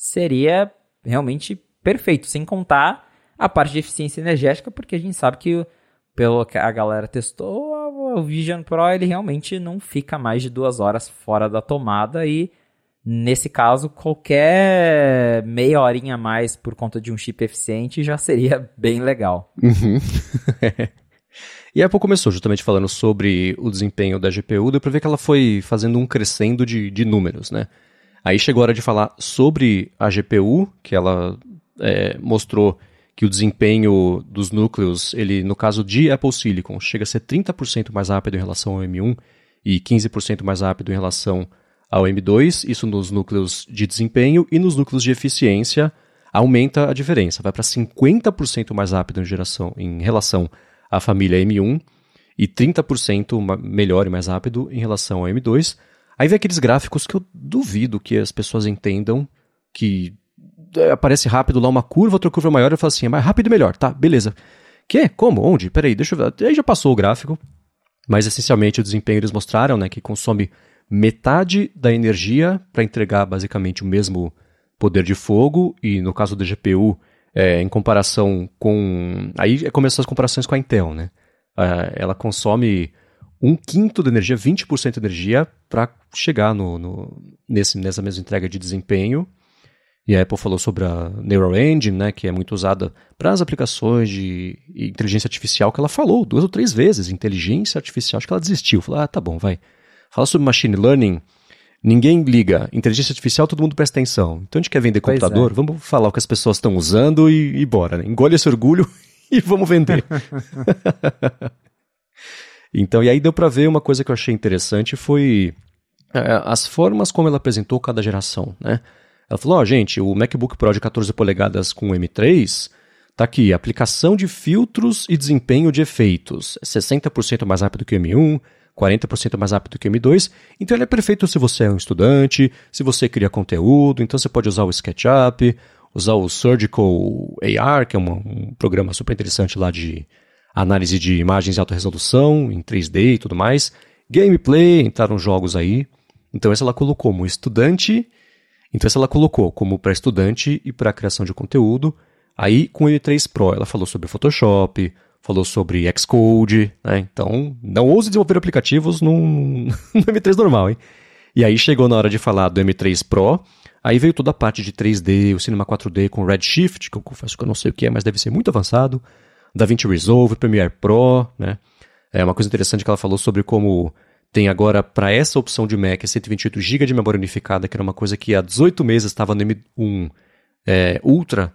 seria realmente perfeito, sem contar a parte de eficiência energética, porque a gente sabe que pelo que a galera testou, o Vision Pro ele realmente não fica mais de duas horas fora da tomada e nesse caso qualquer meia horinha a mais por conta de um chip eficiente já seria *laughs* bem legal. Uhum. *laughs* e a Apple começou justamente falando sobre o desempenho da GPU, deu pra ver que ela foi fazendo um crescendo de, de números, né? Aí chegou a hora de falar sobre a GPU, que ela é, mostrou que o desempenho dos núcleos, ele no caso de Apple Silicon, chega a ser 30% mais rápido em relação ao M1 e 15% mais rápido em relação ao M2, isso nos núcleos de desempenho e nos núcleos de eficiência aumenta a diferença, vai para 50% mais rápido em, geração, em relação à família M1 e 30% melhor e mais rápido em relação ao M2. Aí vem aqueles gráficos que eu duvido que as pessoas entendam que é, aparece rápido lá uma curva, outra curva maior, eu falo assim, é mais rápido e melhor, tá, beleza. Que? Como? Onde? Peraí, deixa eu ver. Aí já passou o gráfico, mas essencialmente o desempenho eles mostraram, né, que consome metade da energia para entregar basicamente o mesmo poder de fogo, e no caso da GPU, é, em comparação com. Aí começam as comparações com a Intel, né? Uh, ela consome um quinto da energia, 20% de energia, para chegar no, no, nesse, nessa mesma entrega de desempenho. E a Apple falou sobre a Neural Engine, né, que é muito usada para as aplicações de inteligência artificial, que ela falou duas ou três vezes, inteligência artificial, acho que ela desistiu. Falou, ah, tá bom, vai. Fala sobre machine learning, ninguém liga. Inteligência artificial, todo mundo presta atenção. Então a gente quer vender pois computador, é. vamos falar o que as pessoas estão usando e, e bora, né? Engole esse orgulho *laughs* e vamos vender. *laughs* então, e aí deu para ver uma coisa que eu achei interessante foi é, as formas como ela apresentou cada geração, né? Ela falou: Ó, oh, gente, o MacBook Pro de 14 polegadas com M3 tá aqui, aplicação de filtros e desempenho de efeitos. É 60% mais rápido que o M1, 40% mais rápido que o M2. Então ele é perfeito se você é um estudante, se você cria conteúdo, então você pode usar o SketchUp, usar o Surgical AR, que é um, um programa super interessante lá de análise de imagens em alta resolução, em 3D e tudo mais. Gameplay, entraram jogos aí. Então essa ela colocou como estudante então essa ela colocou como para estudante e para criação de conteúdo. Aí com o M3 Pro ela falou sobre Photoshop, falou sobre Xcode, né? Então não ouse desenvolver aplicativos no, no M3 normal, hein? E aí chegou na hora de falar do M3 Pro, aí veio toda a parte de 3D, o Cinema 4D com Redshift, que eu confesso que eu não sei o que é, mas deve ser muito avançado, DaVinci Resolve, Premiere Pro, né? É uma coisa interessante que ela falou sobre como tem agora, para essa opção de Mac, 128 GB de memória unificada, que era uma coisa que há 18 meses estava no M1 é, Ultra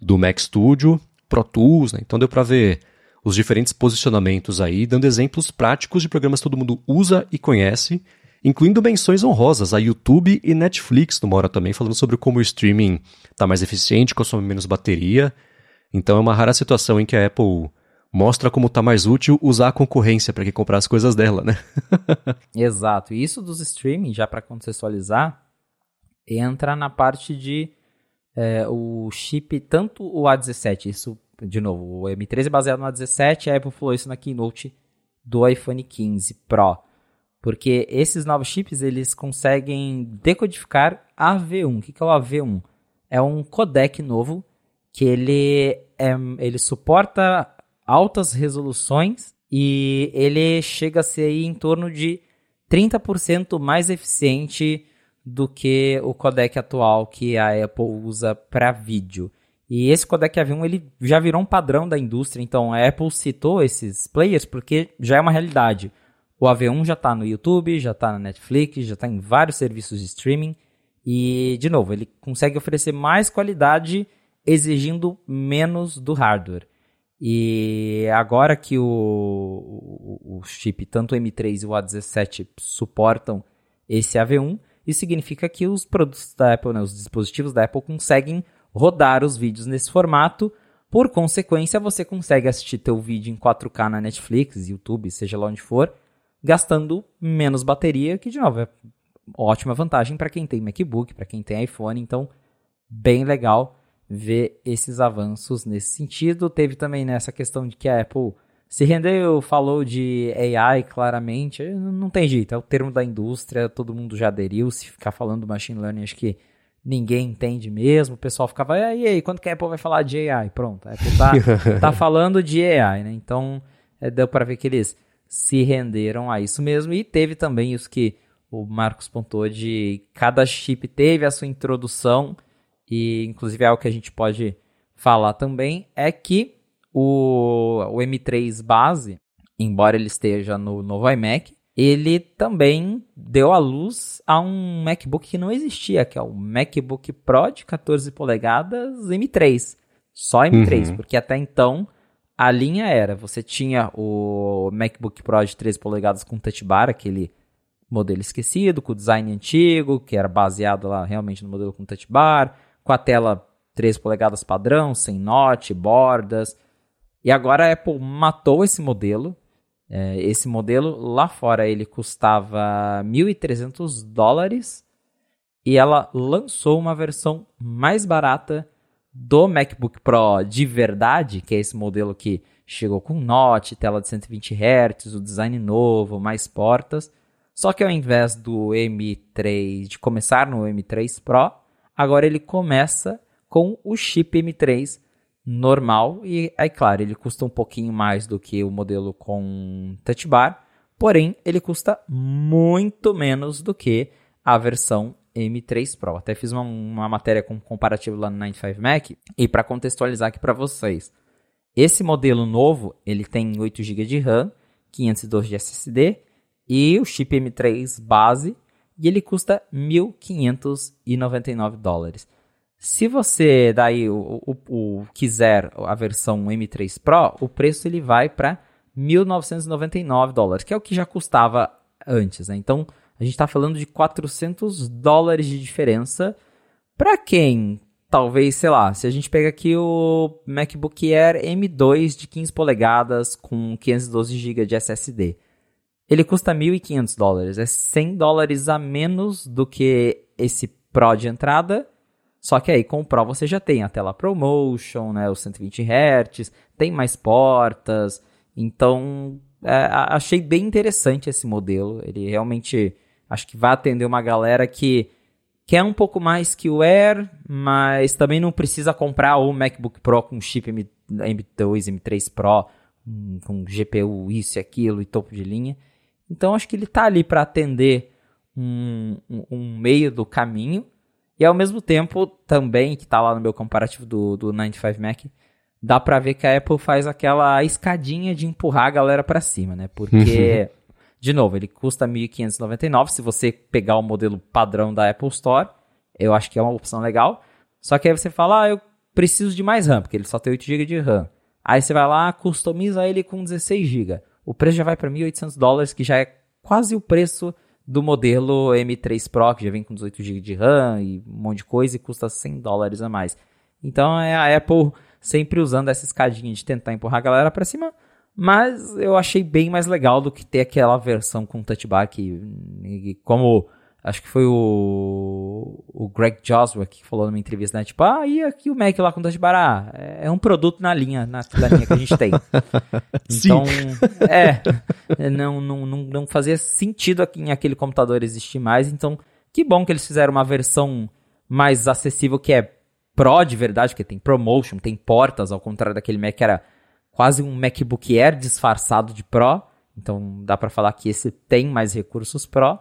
do Mac Studio, Pro Tools, né? Então deu para ver os diferentes posicionamentos aí, dando exemplos práticos de programas que todo mundo usa e conhece, incluindo menções honrosas a YouTube e Netflix numa hora também, falando sobre como o streaming está mais eficiente, consome menos bateria. Então é uma rara situação em que a Apple mostra como tá mais útil usar a concorrência para que comprar as coisas dela, né? *laughs* Exato. E isso dos streaming, já para contextualizar, entra na parte de é, o chip, tanto o A17, isso, de novo, o M13 é baseado no A17, a Apple falou isso na keynote do iPhone 15 Pro. Porque esses novos chips, eles conseguem decodificar AV1. O que é o AV1? É um codec novo que ele, é, ele suporta altas resoluções e ele chega a ser em torno de 30% mais eficiente do que o codec atual que a Apple usa para vídeo. E esse codec AV1 ele já virou um padrão da indústria, então a Apple citou esses players porque já é uma realidade. O AV1 já está no YouTube, já está na Netflix, já está em vários serviços de streaming. E, de novo, ele consegue oferecer mais qualidade exigindo menos do hardware. E agora que o, o, o chip, tanto o M3 e o A17, suportam esse AV1, isso significa que os produtos da Apple, né, os dispositivos da Apple conseguem rodar os vídeos nesse formato. Por consequência, você consegue assistir teu vídeo em 4K na Netflix, YouTube, seja lá onde for, gastando menos bateria, que de novo é ótima vantagem para quem tem MacBook, para quem tem iPhone, então bem legal ver esses avanços nesse sentido. Teve também nessa questão de que a Apple se rendeu, falou de AI claramente, não tem jeito, é o termo da indústria, todo mundo já aderiu, se ficar falando machine learning, acho que ninguém entende mesmo, o pessoal ficava, e aí, quando que a Apple vai falar de AI? Pronto, a Apple tá, *laughs* tá falando de AI, né? Então, é, deu para ver que eles se renderam a isso mesmo, e teve também isso que o Marcos pontuou de cada chip teve a sua introdução, e inclusive é algo que a gente pode falar também, é que o, o M3 base, embora ele esteja no novo iMac, ele também deu à luz a um MacBook que não existia, que é o MacBook Pro de 14 polegadas M3. Só M3, uhum. porque até então a linha era, você tinha o MacBook Pro de 13 polegadas com touch bar, aquele modelo esquecido, com o design antigo, que era baseado lá realmente no modelo com touch bar, com a tela 13 polegadas padrão, sem note, bordas. E agora a Apple matou esse modelo. É, esse modelo lá fora ele custava 1.300 dólares e ela lançou uma versão mais barata do MacBook Pro de verdade, que é esse modelo que chegou com note, tela de 120 Hz, o design novo, mais portas. Só que ao invés do M3, de começar no M3 Pro, agora ele começa com o chip M3 normal e aí claro, ele custa um pouquinho mais do que o modelo com touch bar, porém ele custa muito menos do que a versão M3 Pro. Até fiz uma, uma matéria com comparativo lá no 95 Mac e para contextualizar aqui para vocês. Esse modelo novo, ele tem 8 GB de RAM, 512 de SSD e o chip M3 base e ele custa 1.599 dólares. Se você daí o, o, o, quiser a versão M3 Pro, o preço ele vai para 1.999 dólares, que é o que já custava antes. Né? Então a gente está falando de 400 dólares de diferença para quem talvez, sei lá, se a gente pega aqui o MacBook Air M2 de 15 polegadas com 512 GB de SSD. Ele custa 1.500 dólares, é 100 dólares a menos do que esse Pro de entrada só que aí com o Pro você já tem a tela ProMotion, né, os 120 Hz, tem mais portas. Então, é, achei bem interessante esse modelo. Ele realmente acho que vai atender uma galera que quer um pouco mais que o Air, mas também não precisa comprar o MacBook Pro com chip M, M2, M3 Pro, hum, com GPU isso e aquilo e topo de linha. Então acho que ele está ali para atender um, um, um meio do caminho e ao mesmo tempo, também, que tá lá no meu comparativo do, do 95 Mac, dá pra ver que a Apple faz aquela escadinha de empurrar a galera para cima, né? Porque, de novo, ele custa 1.599 se você pegar o modelo padrão da Apple Store. Eu acho que é uma opção legal. Só que aí você fala, ah, eu preciso de mais RAM, porque ele só tem 8 GB de RAM. Aí você vai lá, customiza ele com 16 GB. O preço já vai para 1.800 dólares, que já é quase o preço do modelo M3 Pro, que já vem com 18 GB de RAM e um monte de coisa e custa 100 dólares a mais. Então é a Apple sempre usando essa escadinha de tentar empurrar a galera para cima, mas eu achei bem mais legal do que ter aquela versão com touch bar que, como acho que foi o, o Greg Joswick que falou numa entrevista, né? Tipo, ah, e aqui o Mac lá com Touch Bar? Ah, é, é um produto na linha, na, da linha que a gente tem. *laughs* então, é, não, não, não, não fazia sentido aqui, em aquele computador existir mais, então que bom que eles fizeram uma versão mais acessível que é Pro de verdade, porque tem ProMotion, tem portas, ao contrário daquele Mac que era quase um MacBook Air disfarçado de Pro. Então dá para falar que esse tem mais recursos Pro.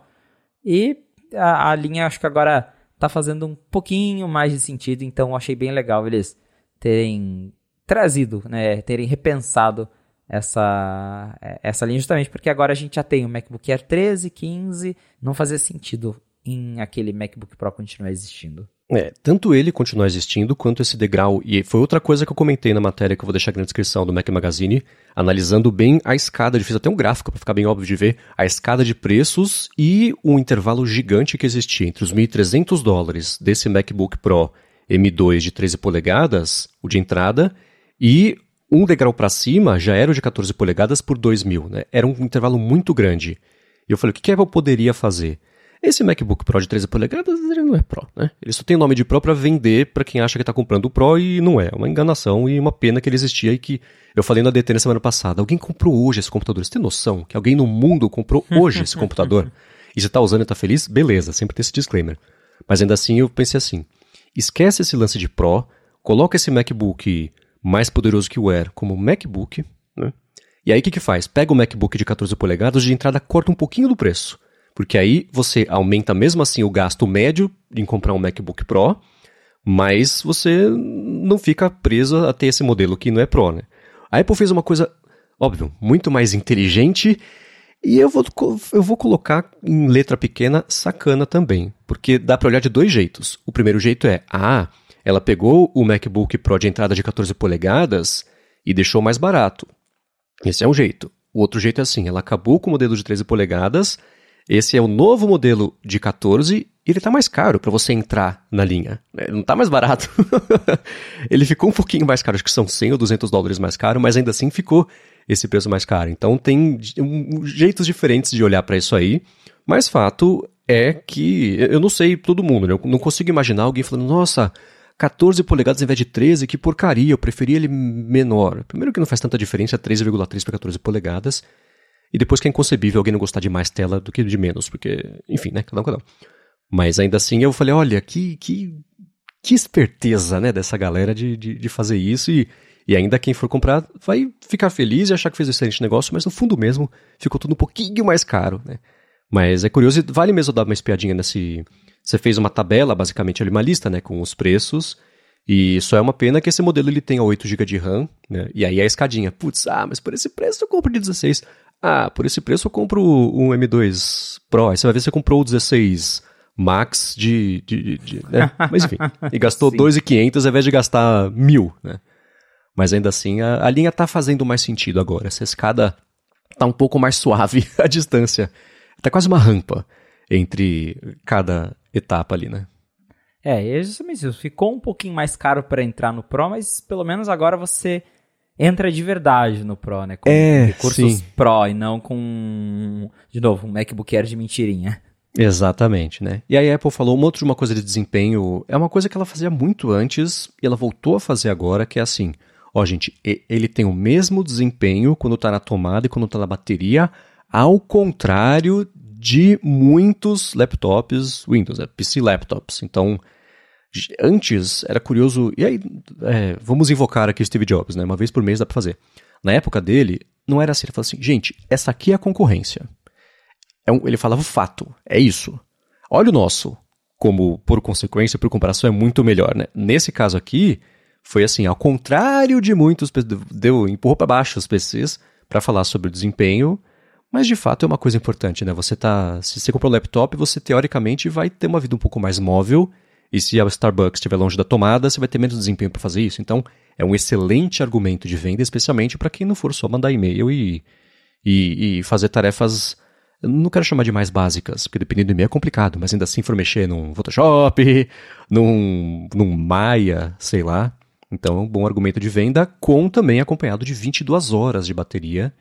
E a, a linha acho que agora tá fazendo um pouquinho mais de sentido, então achei bem legal eles terem trazido, né, terem repensado essa, essa linha justamente porque agora a gente já tem o MacBook Air 13, 15, não fazia sentido em aquele MacBook Pro continuar existindo. É, tanto ele continuar existindo quanto esse degrau, e foi outra coisa que eu comentei na matéria que eu vou deixar aqui na descrição do Mac Magazine, analisando bem a escada, fiz até um gráfico para ficar bem óbvio de ver, a escada de preços e o intervalo gigante que existia entre os 1.300 dólares desse MacBook Pro M2 de 13 polegadas, o de entrada, e um degrau para cima já era o de 14 polegadas por 2 mil, né? Era um intervalo muito grande. E eu falei, o que, que Apple poderia fazer? Esse MacBook Pro de 13 polegadas ele não é Pro, né? Ele só tem nome de Pro para vender para quem acha que está comprando o Pro e não é. É uma enganação e uma pena que ele existia e que eu falei na DT na semana passada. Alguém comprou hoje esse computador. Você tem noção que alguém no mundo comprou hoje esse computador? *laughs* E você está usando e está feliz? Beleza, sempre tem esse disclaimer. Mas ainda assim eu pensei assim, esquece esse lance de Pro, coloca esse MacBook mais poderoso que o Air como MacBook, né? E aí o que, que faz? Pega o MacBook de 14 polegadas de entrada, corta um pouquinho do preço. Porque aí você aumenta mesmo assim o gasto médio em comprar um MacBook Pro, mas você não fica preso a ter esse modelo que não é Pro, né? A Apple fez uma coisa, óbvio, muito mais inteligente e eu vou, eu vou colocar em letra pequena sacana também, porque dá para olhar de dois jeitos. O primeiro jeito é, ah, ela pegou o MacBook Pro de entrada de 14 polegadas e deixou mais barato. Esse é um jeito. O outro jeito é assim: ela acabou com o modelo de 13 polegadas, esse é o novo modelo de 14 e ele está mais caro para você entrar na linha. Ele não está mais barato. *laughs* ele ficou um pouquinho mais caro, acho que são 100 ou 200 dólares mais caro, mas ainda assim ficou esse preço mais caro. Então tem jeitos diferentes de olhar para isso aí, mas fato é que eu não sei todo mundo, né? eu não consigo imaginar alguém falando, nossa, 14 polegadas ao invés de 13, que porcaria, eu preferia ele menor. Primeiro que não faz tanta diferença 13,3 para 14 polegadas. E depois que é inconcebível alguém não gostar de mais tela do que de menos, porque, enfim, né, cada um, cada um. Mas ainda assim eu falei, olha, que, que, que esperteza, né, dessa galera de, de, de fazer isso e, e ainda quem for comprar vai ficar feliz e achar que fez um excelente negócio, mas no fundo mesmo ficou tudo um pouquinho mais caro, né. Mas é curioso e vale mesmo dar uma espiadinha nesse, você fez uma tabela, basicamente ali uma lista, né, com os preços. E só é uma pena que esse modelo ele tenha 8 GB de RAM, né? E aí a escadinha, putz, ah, mas por esse preço eu compro de 16. Ah, por esse preço eu compro um M2 Pro. Aí você vai ver se você comprou o 16 Max de. de, de, de né? *laughs* Mas enfim. E gastou 2.500 ao invés de gastar mil, né? Mas ainda assim, a, a linha tá fazendo mais sentido agora. Essa escada tá um pouco mais suave *laughs* a distância. Tá quase uma rampa entre cada etapa ali, né? É, é justamente isso. Ficou um pouquinho mais caro para entrar no Pro, mas pelo menos agora você entra de verdade no Pro, né? Com é, recursos sim. Pro e não com, de novo, um MacBook Air de mentirinha. Exatamente, né? E aí a Apple falou uma outra uma coisa de desempenho, é uma coisa que ela fazia muito antes e ela voltou a fazer agora, que é assim, ó gente, ele tem o mesmo desempenho quando está na tomada e quando está na bateria, ao contrário de muitos laptops Windows, é, PC laptops. Então, antes era curioso. E aí, é, vamos invocar aqui Steve Jobs, né? Uma vez por mês dá para fazer. Na época dele, não era assim. Ele falava assim: gente, essa aqui é a concorrência. É um, ele falava o fato, é isso. Olha o nosso, como por consequência, por comparação, é muito melhor, né? Nesse caso aqui, foi assim: ao contrário de muitos, deu, empurrou para baixo os PCs para falar sobre o desempenho mas de fato é uma coisa importante, né? Você tá. Se você comprou um laptop, você teoricamente vai ter uma vida um pouco mais móvel. E se a Starbucks estiver longe da tomada, você vai ter menos desempenho para fazer isso. Então, é um excelente argumento de venda, especialmente para quem não for só mandar e-mail e, e, e, fazer tarefas. Não quero chamar de mais básicas, porque dependendo do e-mail é complicado, mas ainda assim for mexer num Photoshop, num, num Maya, sei lá. Então, é um bom argumento de venda, com também acompanhado de 22 horas de bateria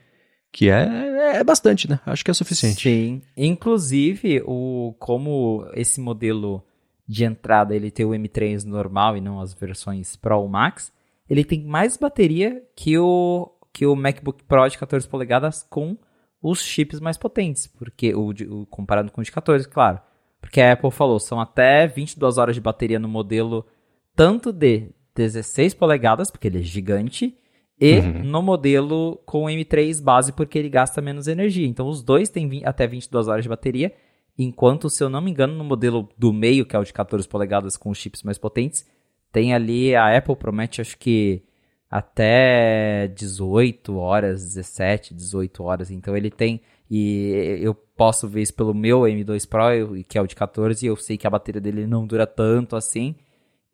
que é, é bastante, né? Acho que é suficiente. Sim. Inclusive, o, como esse modelo de entrada ele tem o M3 normal e não as versões Pro ou Max, ele tem mais bateria que o, que o MacBook Pro de 14 polegadas com os chips mais potentes, porque o, o comparado com o de 14, claro. Porque a Apple falou, são até 22 horas de bateria no modelo tanto de 16 polegadas, porque ele é gigante, e uhum. no modelo com M3 base, porque ele gasta menos energia. Então, os dois têm até 22 horas de bateria, enquanto, se eu não me engano, no modelo do meio, que é o de 14 polegadas com chips mais potentes, tem ali, a Apple promete, acho que até 18 horas, 17, 18 horas. Então ele tem. E eu posso ver isso pelo meu M2 Pro, que é o de 14, e eu sei que a bateria dele não dura tanto assim.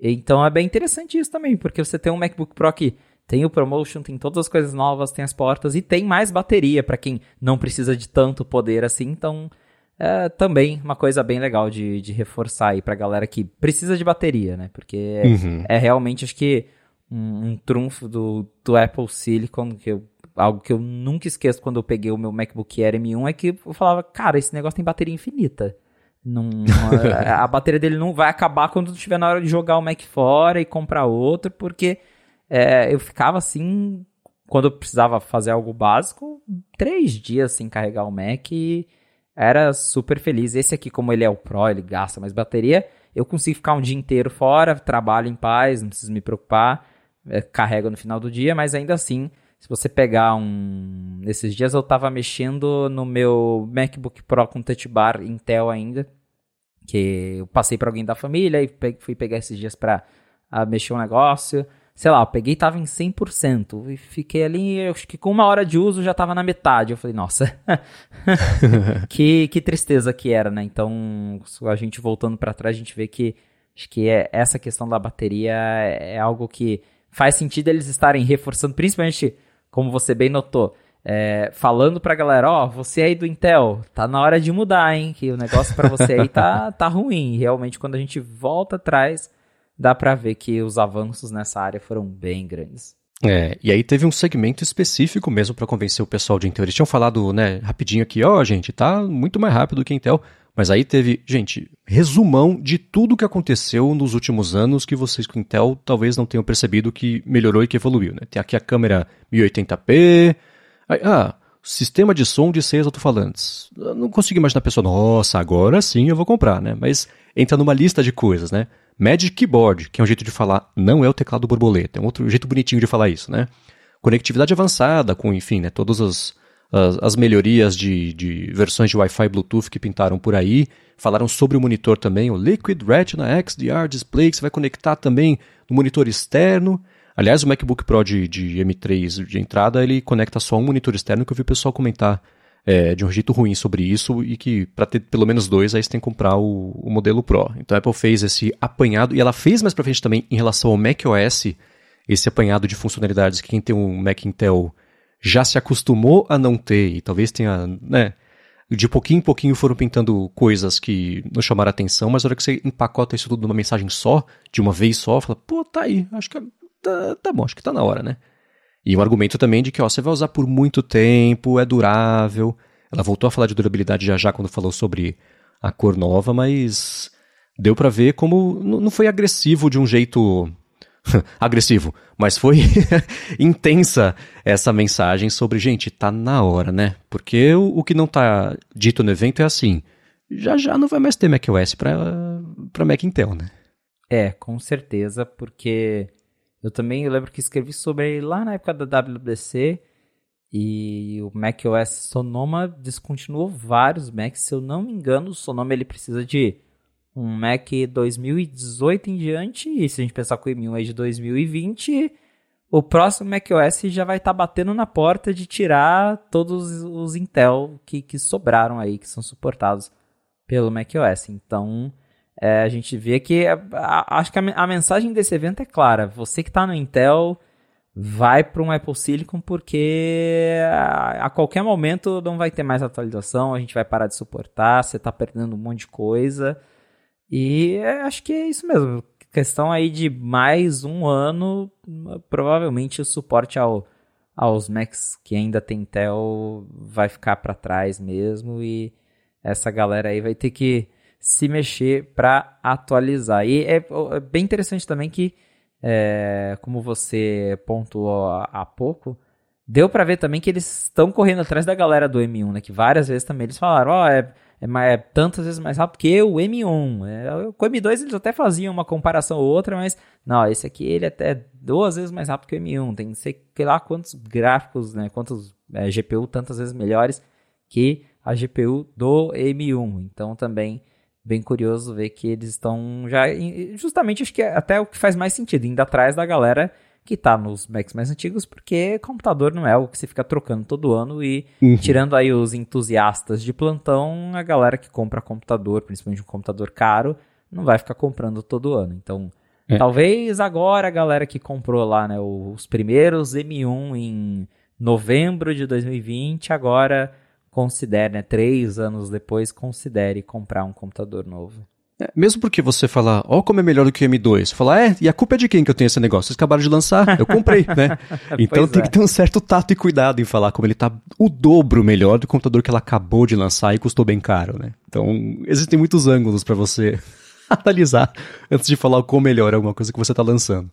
Então é bem interessante isso também, porque você tem um MacBook Pro que tem o ProMotion, tem todas as coisas novas, tem as portas e tem mais bateria para quem não precisa de tanto poder assim. Então é também uma coisa bem legal de, de reforçar aí pra galera que precisa de bateria, né? Porque uhum. é, é, realmente, acho que, um, um, trunfo do, do Apple Silicon, que eu, algo que eu nunca esqueço quando eu peguei o meu MacBook Air M1, é que eu falava, cara, esse negócio tem bateria infinita. Não, *laughs* a, a bateria dele não vai acabar quando estiver na hora de jogar o Mac fora e comprar outro, porque é, eu ficava assim, quando eu precisava fazer algo básico, três dias sem carregar o Mac e era super feliz. Esse aqui, como ele é o Pro, ele gasta mais bateria, eu consigo ficar um dia inteiro fora, trabalho em paz, não preciso me preocupar, é, carrego no final do dia, mas ainda assim, se você pegar um. Nesses dias eu estava mexendo no meu MacBook Pro com Touch Bar Intel ainda, que eu passei para alguém da família e fui pegar esses dias para ah, mexer um negócio sei lá, eu peguei e tava em 100%. E fiquei ali, acho que com uma hora de uso já tava na metade. Eu falei, nossa, *laughs* que, que tristeza que era, né? Então, a gente voltando para trás, a gente vê que acho que é, essa questão da bateria é algo que faz sentido eles estarem reforçando, principalmente, como você bem notou, é, falando pra galera, ó, oh, você aí do Intel, tá na hora de mudar, hein? Que o negócio para você aí tá, *laughs* tá ruim. Realmente, quando a gente volta atrás dá para ver que os avanços nessa área foram bem grandes. É, e aí teve um segmento específico mesmo para convencer o pessoal de Intel. Eles tinham falado, né, rapidinho aqui, ó, oh, gente, tá muito mais rápido que Intel. Mas aí teve, gente, resumão de tudo que aconteceu nos últimos anos que vocês com Intel talvez não tenham percebido que melhorou e que evoluiu, né? Tem aqui a câmera 1080p, aí, ah, sistema de som de seis alto-falantes. Não consigo imaginar a pessoa, nossa, agora sim eu vou comprar, né? Mas entra numa lista de coisas, né? Magic Keyboard, que é um jeito de falar, não é o teclado borboleta, é um outro jeito bonitinho de falar isso, né? Conectividade avançada, com, enfim, né, todas as, as, as melhorias de, de versões de Wi-Fi Bluetooth que pintaram por aí. Falaram sobre o monitor também, o Liquid Retina XDR Display, que você vai conectar também no monitor externo. Aliás, o MacBook Pro de, de M3 de entrada, ele conecta só um monitor externo, que eu vi o pessoal comentar é, de um jeito ruim sobre isso e que para ter pelo menos dois aí você tem que comprar o, o, modelo Pro. Então a Apple fez esse apanhado e ela fez mais para frente também em relação ao macOS esse apanhado de funcionalidades que quem tem um Mac Intel já se acostumou a não ter e talvez tenha, né, de pouquinho em pouquinho foram pintando coisas que não chamaram atenção, mas na hora que você empacota isso tudo numa mensagem só, de uma vez só, fala, pô, tá aí, acho que tá, tá bom, acho que tá na hora, né? E um argumento também de que ó, você vai usar por muito tempo, é durável. Ela voltou a falar de durabilidade já já quando falou sobre a cor nova, mas deu para ver como não foi agressivo de um jeito *laughs* agressivo, mas foi *laughs* intensa essa mensagem sobre, gente, tá na hora, né? Porque o, o, que não tá dito no evento é assim, já já não vai mais ter macOS para para Mac Intel, né? É, com certeza, porque eu também eu lembro que escrevi sobre ele lá na época da WWDC e o macOS Sonoma descontinuou vários Macs. Se eu não me engano, o Sonoma ele precisa de um Mac 2018 em diante. E se a gente pensar com o M1 é de 2020, o próximo macOS já vai estar tá batendo na porta de tirar todos os Intel que, que sobraram aí, que são suportados pelo macOS. Então, é, a gente vê que a, a, acho que a, a, mensagem desse evento é clara. Você que está no Intel vai para um Apple Silicon porque a, a, qualquer momento não vai ter mais atualização, a gente vai parar de suportar, você está perdendo um monte de coisa. E é, acho que é isso mesmo. Questão aí de mais um ano, provavelmente o suporte ao, aos Macs que ainda tem Intel vai ficar para trás mesmo e essa galera aí vai ter que se mexer para atualizar. E é, é, bem interessante também que, é, como você pontuou há pouco, deu para ver também que eles estão correndo atrás da galera do M1, né? Que várias vezes também eles falaram, ó, oh, é, é, é, tantas vezes mais rápido que o M1. É, com o M2 eles até faziam uma comparação ou outra, mas não, esse aqui ele é até duas vezes mais rápido que o M1. Tem sei lá quantos gráficos, né? Quantos é, GPU tantas vezes melhores que a GPU do M1. Então também bem curioso ver que eles estão já. Justamente acho que é até o que faz mais sentido, indo atrás da galera que tá nos Macs mais antigos, porque computador não é algo que você fica trocando todo ano e uhum. tirando aí os entusiastas de plantão, a galera que compra computador, principalmente um computador caro, não vai ficar comprando todo ano. Então, é. talvez agora a galera que comprou lá, né, os primeiros M1 em novembro de 2020, agora considere, né, três anos depois, considere comprar um computador novo. É, mesmo porque você fala, ó, oh, como é melhor do que o M2. Você fala, é, e a culpa é de quem que eu tenho esse negócio? Vocês acabaram de lançar, eu comprei, *laughs* né? então tem é. que ter um certo tato e cuidado em falar como ele tá o dobro melhor do computador que ela acabou de lançar e custou bem caro, né? Então, existem muitos ângulos para você *laughs* analisar antes de falar o quão melhor é alguma coisa que você tá lançando.